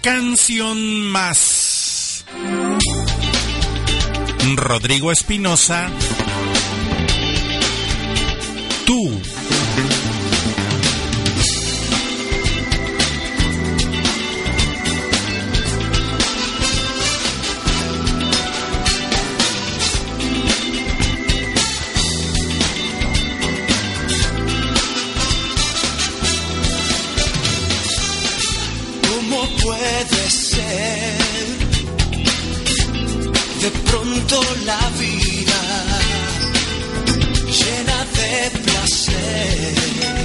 canción más. Rodrigo Espinosa. Tú. Pronto la vida llena de placer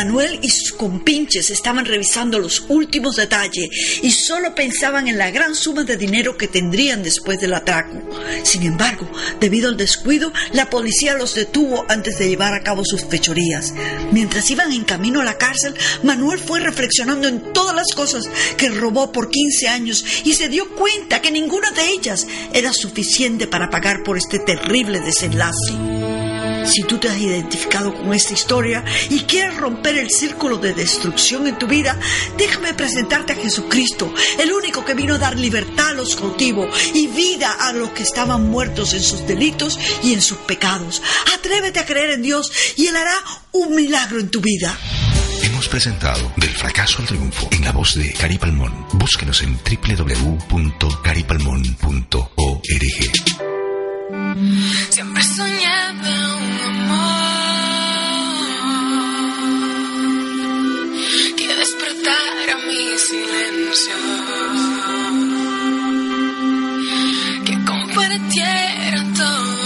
Manuel y sus compinches estaban revisando los últimos detalles y solo pensaban en la gran suma de dinero que tendrían después del atraco. Sin embargo, debido al descuido, la policía los detuvo antes de llevar a cabo sus fechorías. Mientras iban en camino a la cárcel, Manuel fue reflexionando en todas las cosas que robó por 15 años y se dio cuenta que ninguna de ellas era suficiente para pagar por este terrible desenlace. Si tú te has identificado con esta historia y quieres romper el círculo de destrucción en tu vida, déjame presentarte a Jesucristo, el único que vino a dar libertad a los cautivos y vida a los que estaban muertos en sus delitos y en sus pecados. Atrévete a creer en Dios y Él hará un milagro en tu vida. Hemos presentado Del fracaso al triunfo en la voz de Cari Palmón. Búsquenos en www.caripalmón.org. Siempre soñaba un amor que despertara mi silencio, que compartiera todos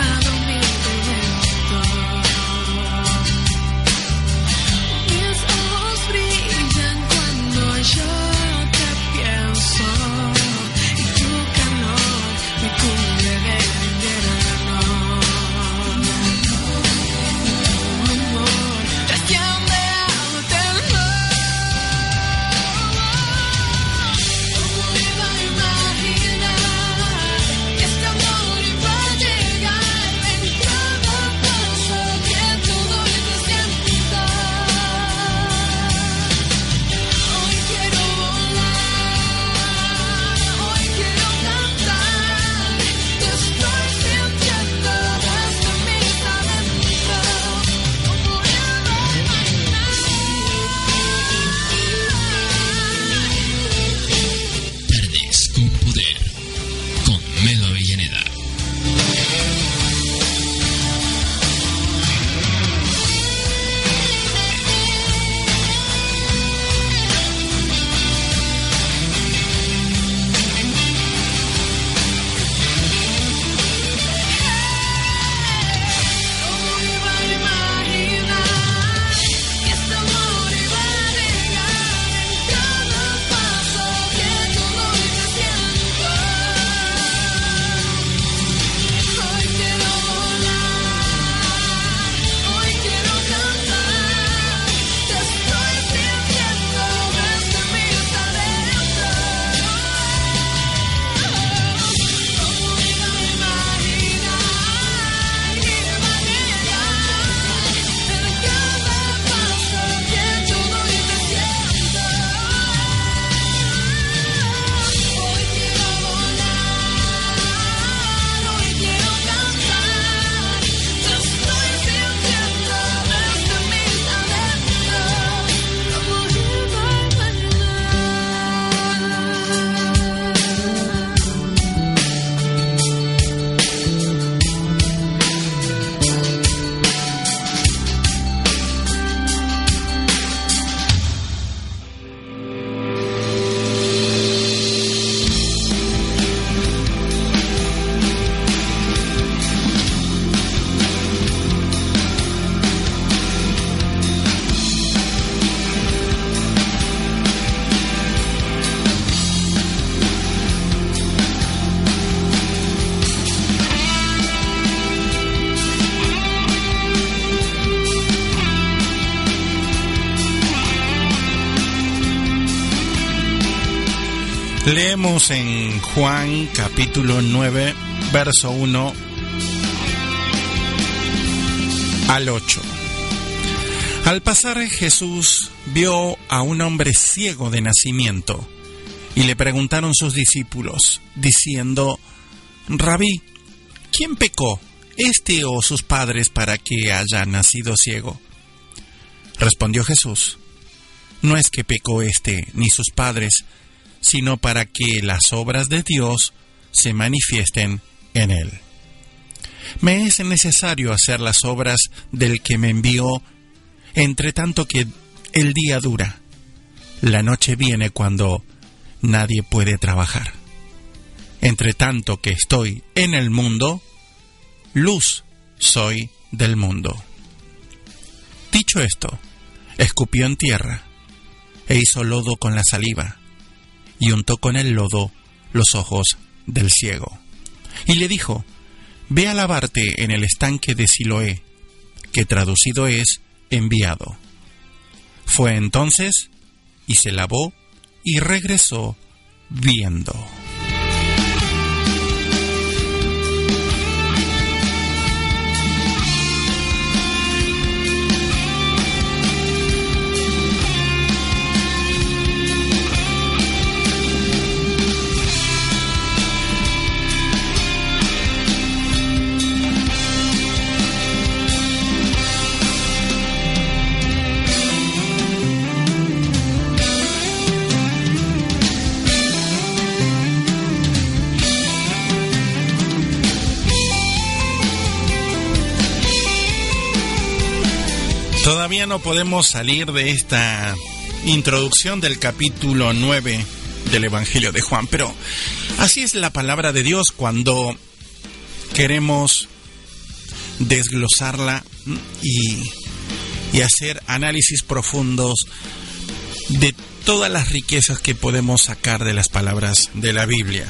Pues En Juan capítulo 9, verso 1 al 8. Al pasar Jesús vio a un hombre ciego de nacimiento y le preguntaron sus discípulos, diciendo, Rabí, ¿quién pecó, este o sus padres, para que haya nacido ciego? Respondió Jesús, no es que pecó este ni sus padres, sino para que las obras de Dios se manifiesten en él. Me es necesario hacer las obras del que me envió, entre tanto que el día dura. La noche viene cuando nadie puede trabajar. Entre tanto que estoy en el mundo, luz soy del mundo. Dicho esto, escupió en tierra e hizo lodo con la saliva y untó con el lodo los ojos del ciego. Y le dijo, Ve a lavarte en el estanque de Siloé, que traducido es enviado. Fue entonces y se lavó y regresó viendo. Todavía no podemos salir de esta introducción del capítulo 9 del Evangelio de Juan, pero así es la palabra de Dios cuando queremos desglosarla y, y hacer análisis profundos de todas las riquezas que podemos sacar de las palabras de la Biblia.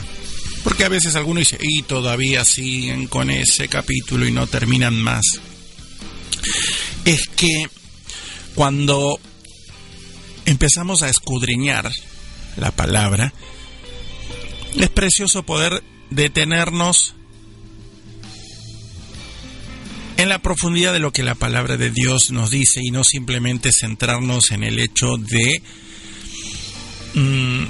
Porque a veces alguno dice, y todavía siguen con ese capítulo y no terminan más es que cuando empezamos a escudriñar la palabra, es precioso poder detenernos en la profundidad de lo que la palabra de Dios nos dice y no simplemente centrarnos en el hecho de mm,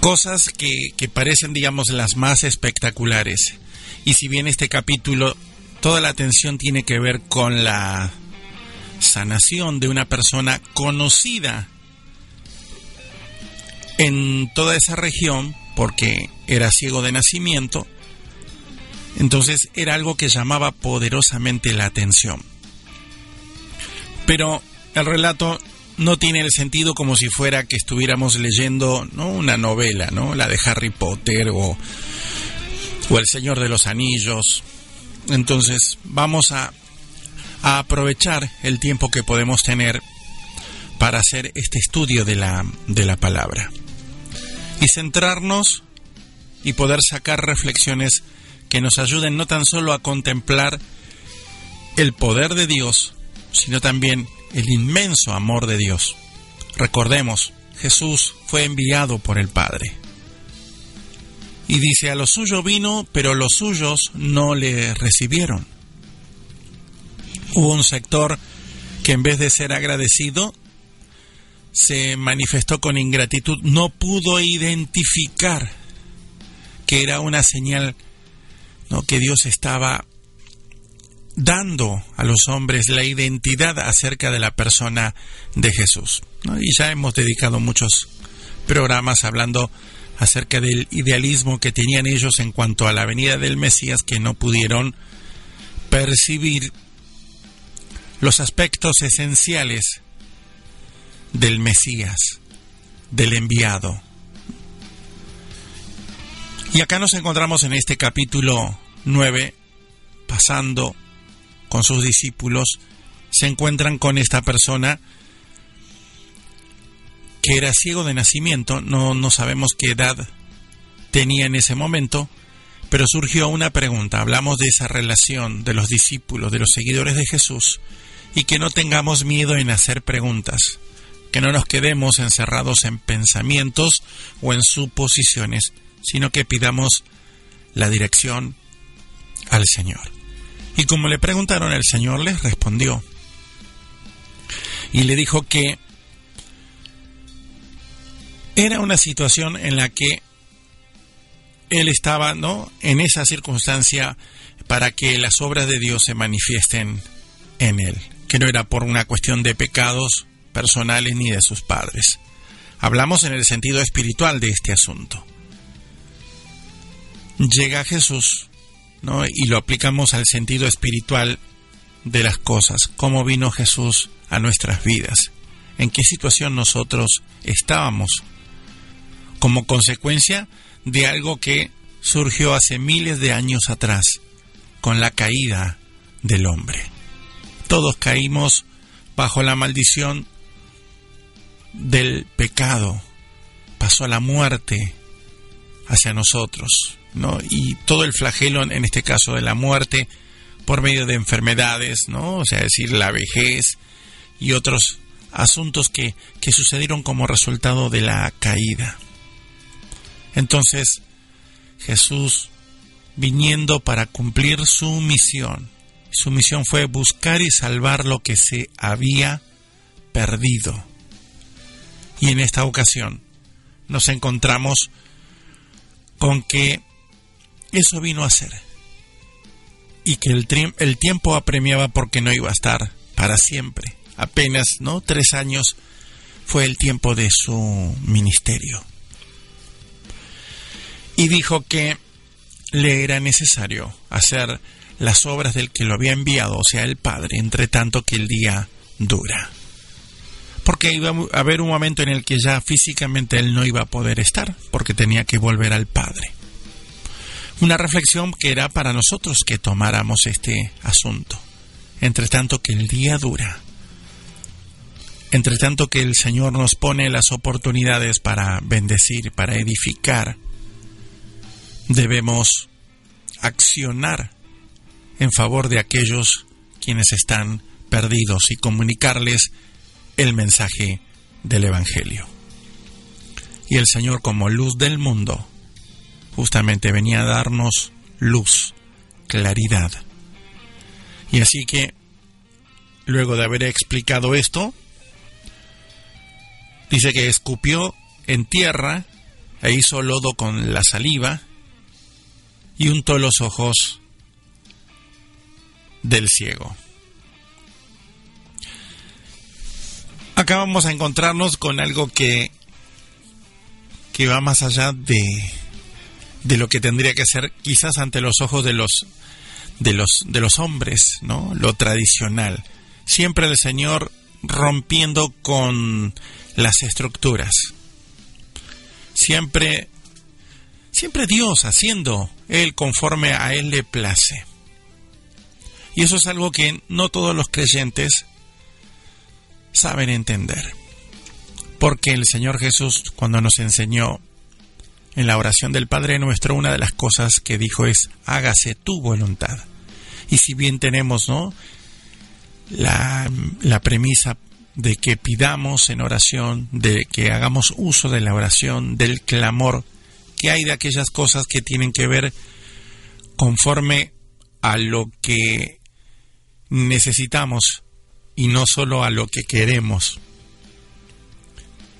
cosas que, que parecen, digamos, las más espectaculares. Y si bien este capítulo toda la atención tiene que ver con la sanación de una persona conocida en toda esa región porque era ciego de nacimiento. Entonces era algo que llamaba poderosamente la atención. Pero el relato no tiene el sentido como si fuera que estuviéramos leyendo ¿no? una novela, ¿no? la de Harry Potter o, o El Señor de los Anillos entonces vamos a, aprovechar el tiempo que podemos tener para hacer este estudio de la, de la palabra y centrarnos y poder sacar reflexiones que nos ayuden no tan solo a contemplar el poder de Dios, sino también el inmenso amor de Dios. Recordemos, Jesús fue enviado por el Padre. Y dice, a lo suyo vino, pero los suyos no le recibieron. Hubo un sector que en vez de ser agradecido, se manifestó con ingratitud, no pudo identificar que era una señal ¿no? que Dios estaba dando a los hombres la identidad acerca de la persona de Jesús. Y ya hemos dedicado muchos programas hablando acerca del idealismo que tenían ellos en cuanto a la venida del Mesías que no pudieron percibir los aspectos esenciales del Mesías, del enviado. Y acá nos encontramos en este capítulo 9, pasando con sus discípulos, se encuentran con esta persona que era ciego de nacimiento, no, no sabemos qué edad tenía en ese momento, pero surgió una pregunta, hablamos de esa relación de los discípulos, de los seguidores de Jesús, y que no tengamos miedo en hacer preguntas, que no nos quedemos encerrados en pensamientos o en suposiciones, sino que pidamos la dirección al Señor. Y como le preguntaron, el Señor les respondió y le dijo que era una situación en la que él estaba, ¿no? En esa circunstancia para que las obras de Dios se manifiesten en él, que no era por una cuestión de pecados personales ni de sus padres. Hablamos en el sentido espiritual de este asunto. Llega Jesús, ¿no? Y lo aplicamos al sentido espiritual de las cosas, cómo vino Jesús a nuestras vidas, en qué situación nosotros estábamos como consecuencia de algo que surgió hace miles de años atrás, con la caída del hombre. Todos caímos bajo la maldición del pecado, pasó la muerte hacia nosotros, ¿no? Y todo el flagelo, en este caso de la muerte, por medio de enfermedades, ¿no? O sea, decir, la vejez y otros asuntos que, que sucedieron como resultado de la caída. Entonces, Jesús viniendo para cumplir su misión. Su misión fue buscar y salvar lo que se había perdido. Y en esta ocasión nos encontramos con que eso vino a ser. Y que el, el tiempo apremiaba porque no iba a estar para siempre. Apenas, ¿no? Tres años fue el tiempo de su ministerio. Y dijo que le era necesario hacer las obras del que lo había enviado, o sea, el Padre, entre tanto que el día dura. Porque iba a haber un momento en el que ya físicamente él no iba a poder estar, porque tenía que volver al Padre. Una reflexión que era para nosotros que tomáramos este asunto. Entre tanto que el día dura, entre tanto que el Señor nos pone las oportunidades para bendecir, para edificar, debemos accionar en favor de aquellos quienes están perdidos y comunicarles el mensaje del Evangelio. Y el Señor como luz del mundo justamente venía a darnos luz, claridad. Y así que, luego de haber explicado esto, dice que escupió en tierra e hizo lodo con la saliva y untó los ojos del ciego. Acá vamos a encontrarnos con algo que, que va más allá de, de lo que tendría que ser quizás ante los ojos de los, de los, de los hombres, ¿no? Lo tradicional. Siempre el Señor rompiendo con las estructuras. Siempre, siempre Dios haciendo Él conforme a Él le place. Y eso es algo que no todos los creyentes saben entender. Porque el Señor Jesús, cuando nos enseñó en la oración del Padre nuestro, una de las cosas que dijo es, hágase tu voluntad. Y si bien tenemos ¿no? la, la premisa de que pidamos en oración, de que hagamos uso de la oración, del clamor, que hay de aquellas cosas que tienen que ver conforme a lo que necesitamos y no solo a lo que queremos.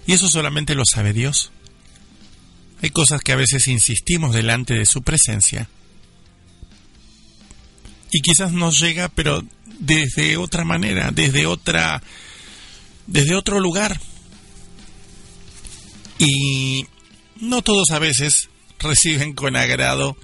Y eso solamente lo sabe Dios. Hay cosas que a veces insistimos delante de su presencia y quizás nos llega pero desde otra manera, desde otra desde otro lugar. Y no todos a veces reciben con agrado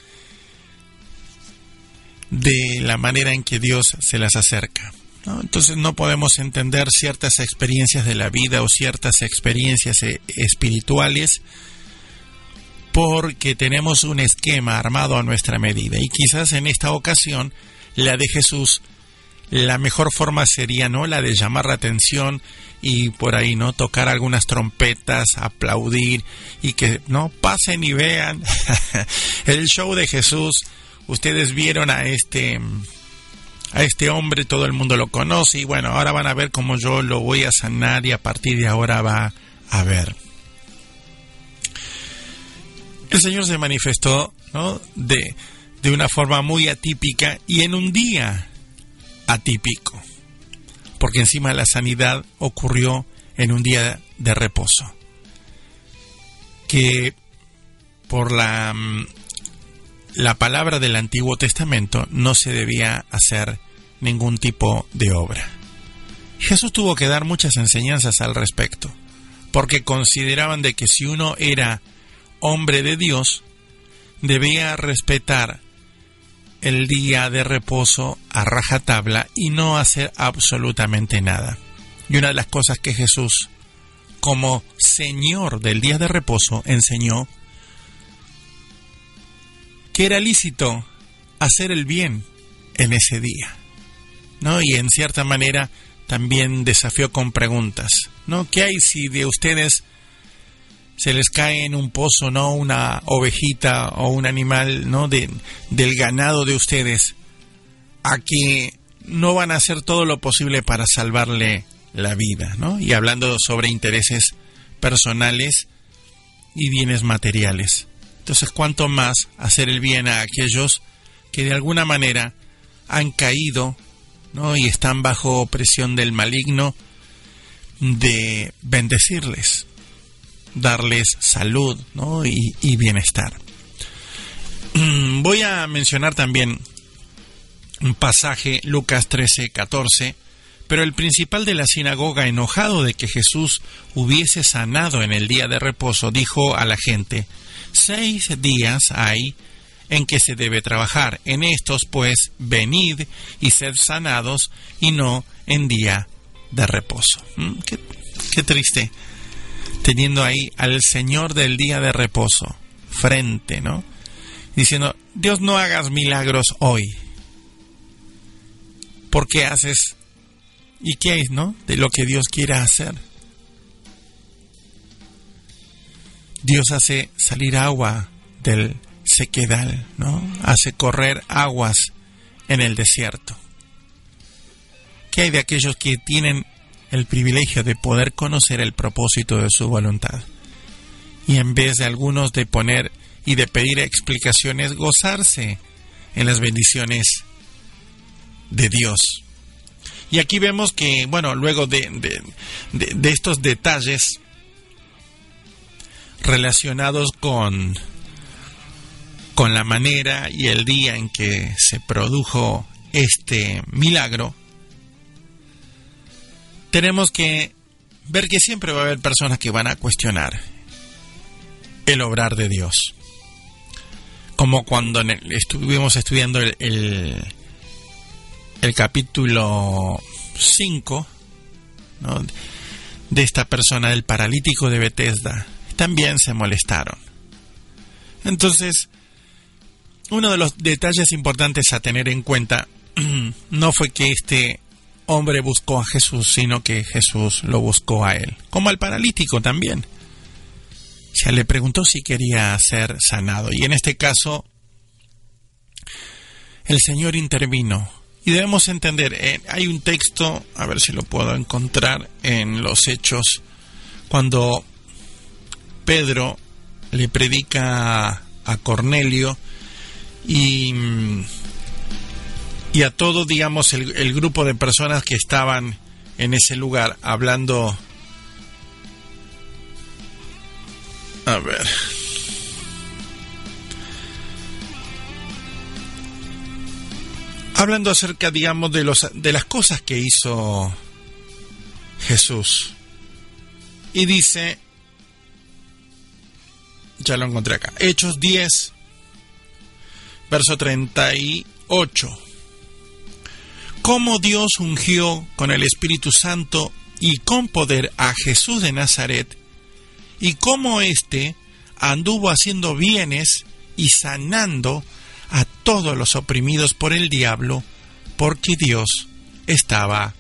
de la manera en que Dios se las acerca. Entonces no podemos entender ciertas experiencias de la vida o ciertas experiencias eh, espirituales porque tenemos un esquema armado a nuestra medida. Y quizás en esta ocasión, la de Jesús, la mejor forma sería no la de llamar la atención y por ahí no tocar algunas trompetas, aplaudir y que no pasen y vean [LAUGHS] el show de Jesús. Ustedes vieron a este a este hombre, todo el mundo lo conoce y bueno, ahora van a ver cómo yo lo voy a sanar y a partir de ahora va a ver. El Señor se manifestó de, de una forma muy atípica y en un día atípico, porque encima la sanidad ocurrió en un día de reposo, que por la mm, la palabra del Antiguo Testamento no se debía hacer ningún tipo de obra. Jesús tuvo que dar muchas enseñanzas al respecto, porque consideraban de que si uno era hombre de Dios, debía respetar el día de reposo a rajatabla y no hacer absolutamente nada. Y una de las cosas que Jesús, como Señor del día de reposo, enseñó que era lícito hacer el bien en ese día. ¿no? Y en cierta manera también desafío con preguntas, ¿no? ¿Qué hay si de ustedes se les cae en un pozo, ¿no? Una ovejita o un animal, ¿no? De, del ganado de ustedes, a que no van a hacer todo lo posible para salvarle la vida, ¿no? Y hablando sobre intereses personales y bienes materiales. Entonces, ¿cuánto más hacer el bien a aquellos que de alguna manera han caído ¿no? y están bajo presión del maligno de bendecirles, darles salud ¿no? y, bienestar. Voy a mencionar también un pasaje, Lucas 13, 14, pero el principal de la sinagoga, enojado de que Jesús hubiese sanado en el día de reposo, dijo a la gente, seis días hay en que se debe trabajar. En estos, pues, venid y sed sanados, y no en día de reposo. ¿Mm? Qué triste, teniendo ahí al Señor del día de reposo frente, ¿no? Diciendo, Dios no hagas milagros hoy. porque haces y qué es, no? De lo que Dios quiere hacer. Dios hace salir agua del sequedal, ¿no? Hace correr aguas en el desierto. ¿Qué hay de aquellos que tienen el privilegio de poder conocer el propósito de su voluntad? Y en vez de algunos de poner y de pedir explicaciones, gozarse en las bendiciones de Dios. Y aquí vemos que, bueno, luego de, de, de, estos detalles relacionados con, con la manera y el día en que se produjo este milagro, tenemos que ver que siempre va a haber personas que van a cuestionar el obrar de Dios. Como cuando el, estuvimos estudiando el, el, el capítulo 5 ¿no? de esta persona, del paralítico de Bethesda, también se molestaron. Entonces, uno de los detalles importantes a tener en cuenta [CLEARS THROAT] no fue que este hombre buscó a Jesús, sino que Jesús lo buscó a él, como al paralítico también. Se le preguntó si quería ser sanado y en este caso el Señor intervino. Y debemos entender, eh, hay un texto, a ver si lo puedo encontrar en los hechos, cuando Pedro le predica a Cornelio y, y a todo, digamos, el, grupo de personas que estaban en ese lugar hablando... A ver. Hablando acerca, digamos, de, los, de las cosas que hizo Jesús. Y dice, ya lo encontré acá. Hechos 10, verso 38. Cómo Dios ungió con el Espíritu Santo y con poder a Jesús de Nazaret, y cómo éste anduvo haciendo bienes y sanando a todos los oprimidos por el diablo, porque Dios estaba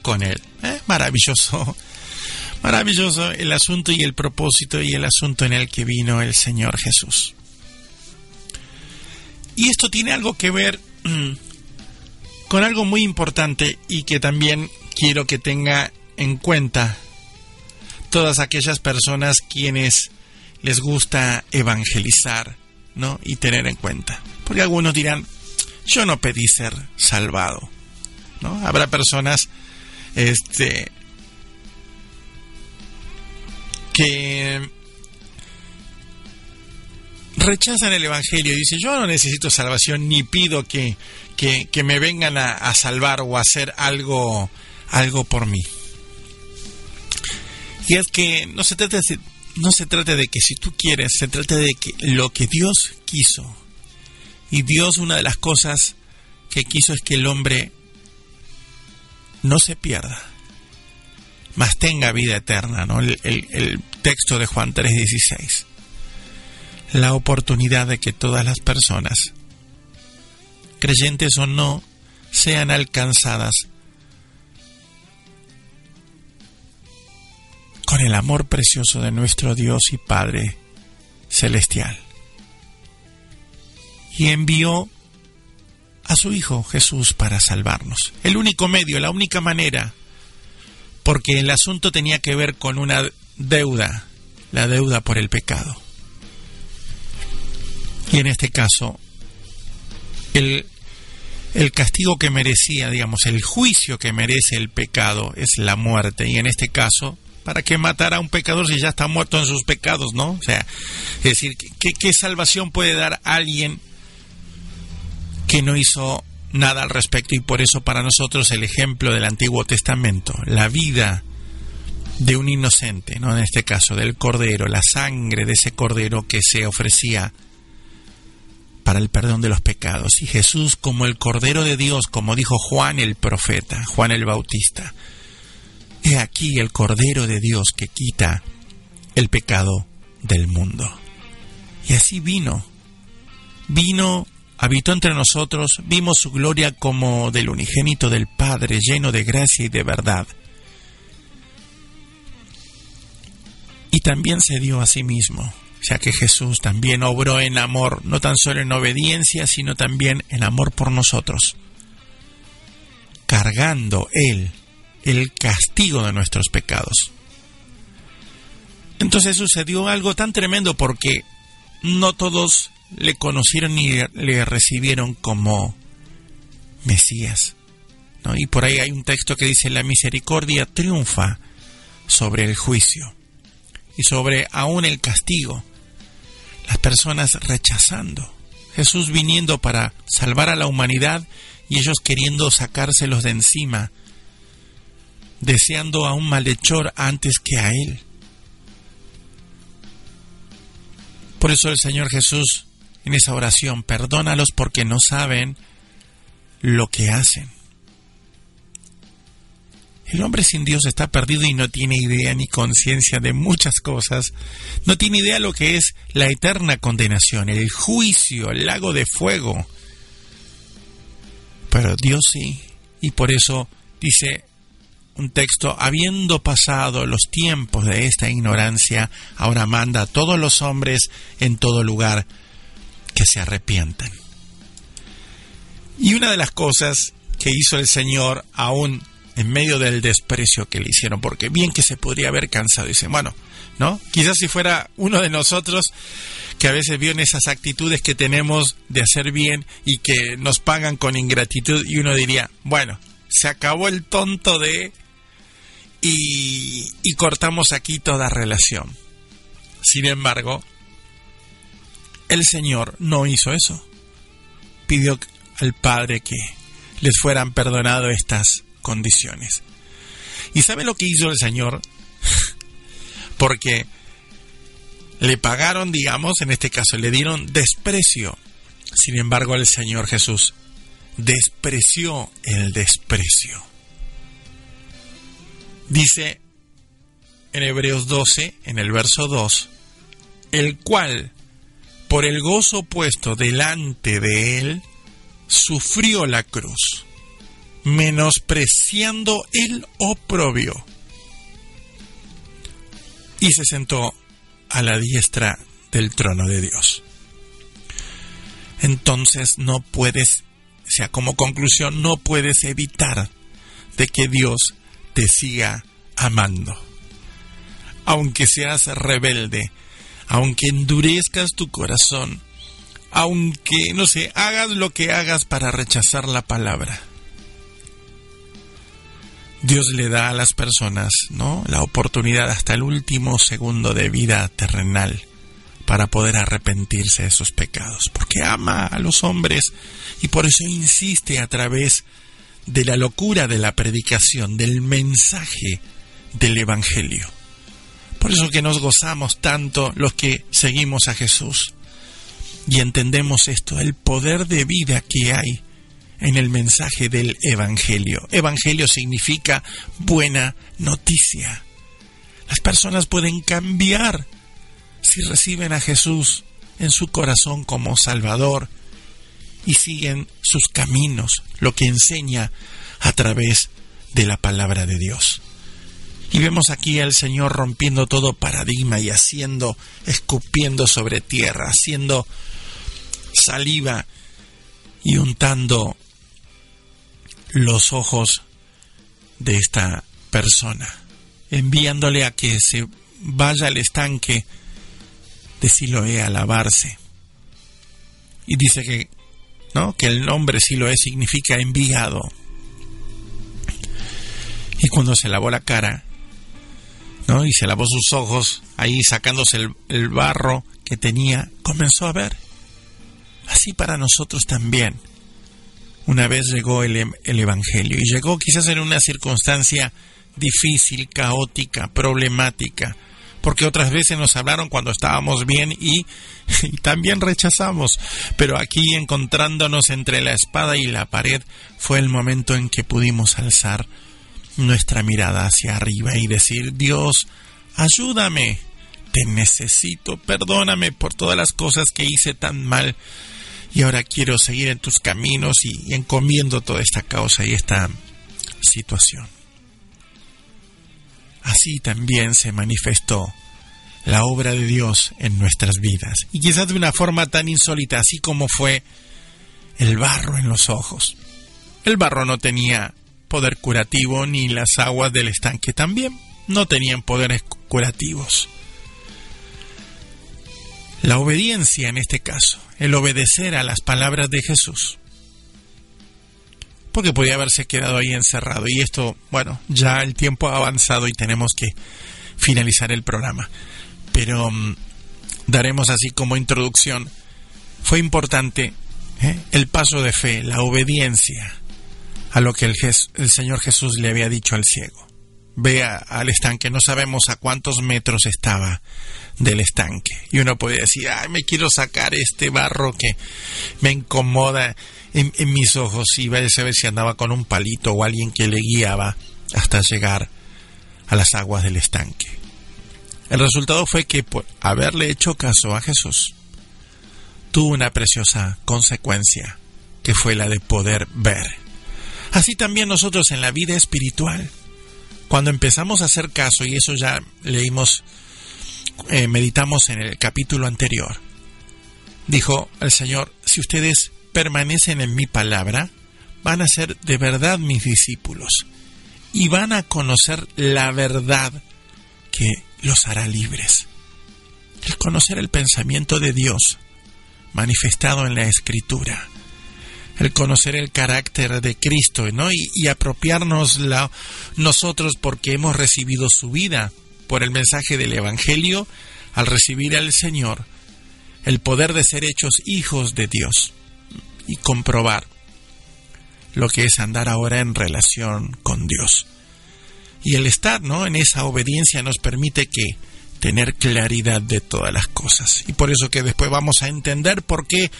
con él. ¿Eh? Maravilloso [LAUGHS] Maravilloso el asunto y el propósito y el asunto en el que vino el Señor Jesús. Y esto tiene algo que ver [CLEARS THROAT] con algo muy importante y que también quiero que tenga en cuenta todas aquellas personas quienes les gusta evangelizar, ¿no? Y tener en cuenta. Porque algunos dirán, yo no pedí ser salvado, ¿no? Habrá personas este que rechazan el Evangelio y dicen, yo no necesito salvación ni pido que, que, que me vengan a, a, salvar o a hacer algo, algo por mí. Y es que no se trata de, no se de que si tú quieres, se trata de que lo que Dios quiso. Y Dios una de las cosas que quiso es que el hombre no se pierda, mas tenga vida eterna, ¿no? El, el, el texto de Juan 3:16. La oportunidad de que todas las personas, creyentes o no, sean alcanzadas con el amor precioso de nuestro Dios y Padre Celestial. Y envió a su Hijo Jesús para salvarnos. El único medio, la única manera, porque el asunto tenía que ver con una deuda, la deuda por el pecado. Y en este caso, el el castigo que merecía, digamos, el juicio que merece el pecado es la muerte. Y en este caso, ¿para qué matar a un pecador si ya está muerto en sus pecados, no? O sea, es decir, ¿qué, qué salvación puede dar alguien que no hizo nada al respecto? Y por eso para nosotros el ejemplo del Antiguo Testamento, la vida de un inocente, ¿no? En este caso, del cordero, la sangre de ese cordero que se ofrecía para el perdón de los pecados. Y Jesús como el Cordero de Dios, como dijo Juan el profeta, Juan el Bautista. He aquí el Cordero de Dios que quita el pecado del mundo. Y así vino. Vino, habitó entre nosotros, vimos su gloria como del unigénito del Padre, lleno de gracia y de verdad. Y también se dio a sí mismo ya que Jesús también obró en amor, no tan solo en obediencia, sino también en amor por nosotros, cargando Él el castigo de nuestros pecados. Entonces sucedió algo tan tremendo porque no todos le conocieron ni le recibieron como Mesías. Y por ahí hay un texto que dice, la misericordia triunfa sobre el juicio y sobre aún el castigo las personas rechazando. Jesús viniendo para salvar a la humanidad y ellos queriendo sacárselos de encima, deseando a un malhechor antes que a Él. Por eso el Señor Jesús en esa oración, perdónalos porque no saben lo que hacen. El hombre sin Dios está perdido y no tiene idea ni conciencia de muchas cosas. No tiene idea lo que es la eterna condenación, el juicio, el lago de fuego. Pero Dios sí. Y por eso dice un texto, habiendo pasado los tiempos de esta ignorancia, ahora manda a todos los hombres en todo lugar que se arrepientan. Y una de las cosas que hizo el Señor aún en medio del desprecio que le hicieron, porque bien que se podría haber cansado. Dice, bueno, ¿no? Quizás si fuera uno de nosotros que a veces vio en esas actitudes que tenemos de hacer bien y que nos pagan con ingratitud y uno diría, bueno, se acabó el tonto de... y, y cortamos aquí toda relación. Sin embargo, el Señor no hizo eso. Pidió al Padre que les fueran perdonadas estas condiciones. ¿Y sabe lo que hizo el Señor? [LAUGHS] Porque le pagaron, digamos, en este caso, le dieron desprecio. Sin embargo, el Señor Jesús despreció el desprecio. Dice en Hebreos 12, en el verso 2, el cual, por el gozo puesto delante de él, sufrió la cruz menospreciando el oprobio. Y se sentó a la diestra del trono de Dios. Entonces no puedes, o sea, como conclusión, no puedes evitar de que Dios te siga amando. Aunque seas rebelde, aunque endurezcas tu corazón, aunque, no sé, hagas lo que hagas para rechazar la palabra Dios le da a las personas, ¿no? La oportunidad hasta el último segundo de vida terrenal para poder arrepentirse de sus pecados, porque ama a los hombres y por eso insiste a través de la locura de la predicación, del mensaje del Evangelio. Por eso que nos gozamos tanto los que seguimos a Jesús y entendemos esto, el poder de vida que hay en el mensaje del Evangelio. Evangelio significa buena noticia. Las personas pueden cambiar si reciben a Jesús en su corazón como Salvador y siguen sus caminos, lo que enseña a través de la palabra de Dios. Y vemos aquí al Señor rompiendo todo paradigma y haciendo, escupiendo sobre tierra, haciendo saliva y untando los ojos de esta persona, enviándole a que se vaya al estanque de Siloé a lavarse. Y dice que, ¿no? que el nombre Siloé significa enviado. Y cuando se lavó la cara, ¿no? y se lavó sus ojos, ahí sacándose el, el barro que tenía, comenzó a ver. Así para nosotros también. Una vez llegó el, el Evangelio. Y llegó quizás en una circunstancia difícil, caótica, problemática, porque otras veces nos hablaron cuando estábamos bien y, [LAUGHS] y, también rechazamos. Pero aquí encontrándonos entre la espada y la pared fue el momento en que pudimos alzar nuestra mirada hacia arriba y decir, Dios, ayúdame, te necesito, perdóname por todas las cosas que hice tan mal y ahora quiero seguir en tus caminos y, encomiendo toda esta causa y esta situación. Así también se manifestó la obra de Dios en nuestras vidas. Y quizás de una forma tan insólita, así como fue el barro en los ojos. El barro no tenía poder curativo ni las aguas del estanque también no tenían poderes curativos. La obediencia en este caso, el obedecer a las palabras de Jesús. Porque podía haberse quedado ahí encerrado. Y esto, bueno, ya el tiempo ha avanzado y tenemos que finalizar el programa. Pero um, daremos así como introducción. Fue importante ¿eh? el paso de fe, la obediencia a lo que el, el Señor Jesús le había dicho al ciego. Vea al estanque, no sabemos a cuántos metros estaba del estanque. Y uno puede decir, ay, me quiero sacar este barro que me incomoda en, en mis ojos y vaya a saber si andaba con un palito o alguien que le guiaba hasta llegar a las aguas del estanque. El resultado fue que por haberle hecho caso a Jesús, tuvo una preciosa consecuencia, que fue la de poder ver. Así también nosotros en la vida espiritual, cuando empezamos a hacer caso, y eso ya leímos, eh, meditamos en el capítulo anterior, dijo el Señor, si ustedes permanecen en mi palabra, van a ser de verdad mis discípulos y van a conocer la verdad que los hará libres. El conocer el pensamiento de Dios manifestado en la escritura el conocer el carácter de Cristo, ¿no? Y, y apropiarnos la, nosotros porque hemos recibido su vida por el mensaje del Evangelio, al recibir al Señor, el poder de ser hechos hijos de Dios y comprobar lo que es andar ahora en relación con Dios. Y el estar, ¿no? En esa obediencia nos permite que tener claridad de todas las cosas. Y por eso que después vamos a entender por qué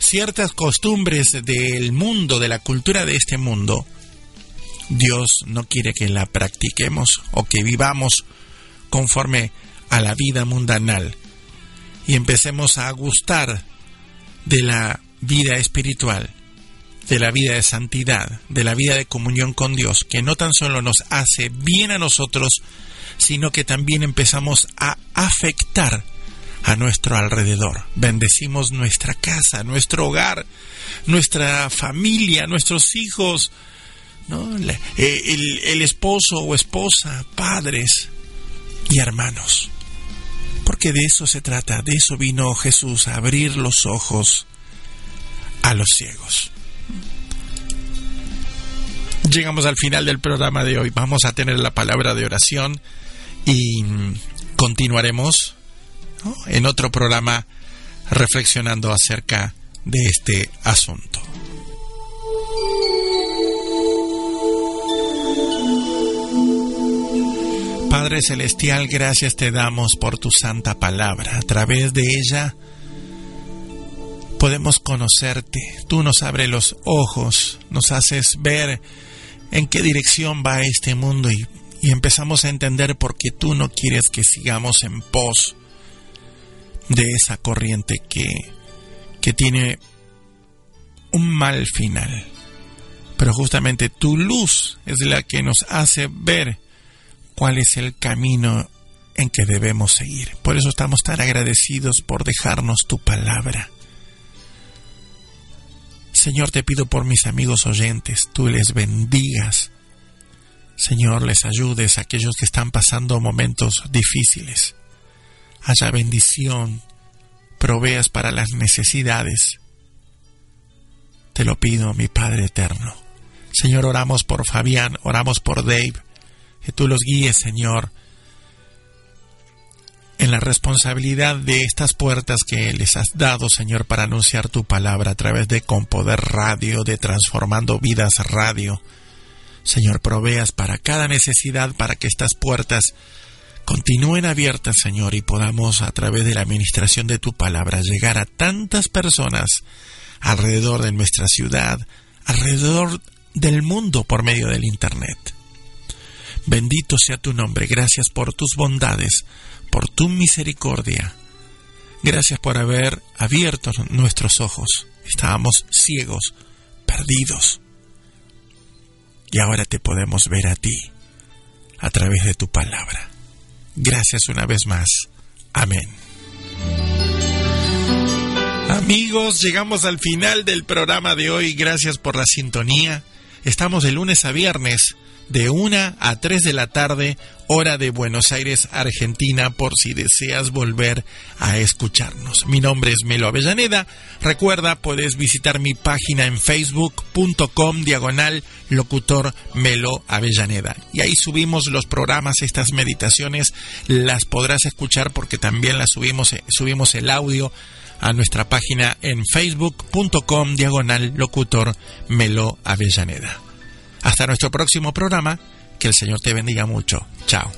ciertas costumbres del mundo, de la cultura de este mundo, Dios no quiere que la practiquemos o que vivamos conforme a la vida mundanal y empecemos a gustar de la vida espiritual, de la vida de santidad, de la vida de comunión con Dios, que no tan solo nos hace bien a nosotros, sino que también empezamos a afectar a nuestro alrededor. Bendecimos nuestra casa, nuestro hogar, nuestra familia, nuestros hijos, ¿no? el, el esposo o esposa, padres y hermanos. Porque de eso se trata, de eso vino Jesús, a abrir los ojos a los ciegos. Llegamos al final del programa de hoy. Vamos a tener la palabra de oración y continuaremos en otro programa reflexionando acerca de este asunto. Padre Celestial, gracias te damos por tu santa palabra. A través de ella podemos conocerte. Tú nos abres los ojos, nos haces ver en qué dirección va este mundo y, y empezamos a entender por qué tú no quieres que sigamos en pos de esa corriente que, que tiene un mal final. Pero justamente tu luz es la que nos hace ver cuál es el camino en que debemos seguir. Por eso estamos tan agradecidos por dejarnos tu palabra. Señor, te pido por mis amigos oyentes, tú les bendigas. Señor, les ayudes a aquellos que están pasando momentos difíciles. Haya bendición, proveas para las necesidades. Te lo pido, mi Padre eterno. Señor, oramos por Fabián, oramos por Dave, que tú los guíes, Señor, en la responsabilidad de estas puertas que les has dado, Señor, para anunciar tu palabra a través de Compoder Radio, de Transformando Vidas Radio. Señor, proveas para cada necesidad, para que estas puertas continúen abiertas, Señor, y podamos a través de la administración de tu palabra llegar a tantas personas alrededor de nuestra ciudad, alrededor del mundo por medio del Internet. Bendito sea tu nombre, gracias por tus bondades, por tu misericordia. Gracias por haber abierto nuestros ojos. Estábamos ciegos, perdidos. Y ahora te podemos ver a ti a través de tu palabra. Gracias una vez más. Amén. Amigos, llegamos al final del programa de hoy. Gracias por la sintonía. Estamos de lunes a viernes de 1 a 3 de la tarde, hora de Buenos Aires, Argentina, por si deseas volver a escucharnos. Mi nombre es Melo Avellaneda. Recuerda, puedes visitar mi página en facebook.com diagonal locutor Melo Avellaneda. Y ahí subimos los programas, estas meditaciones, las podrás escuchar porque también las subimos, subimos el audio a nuestra página en facebook.com diagonal locutor Melo Avellaneda. Hasta nuestro próximo programa. Que el Señor te bendiga mucho. Chao.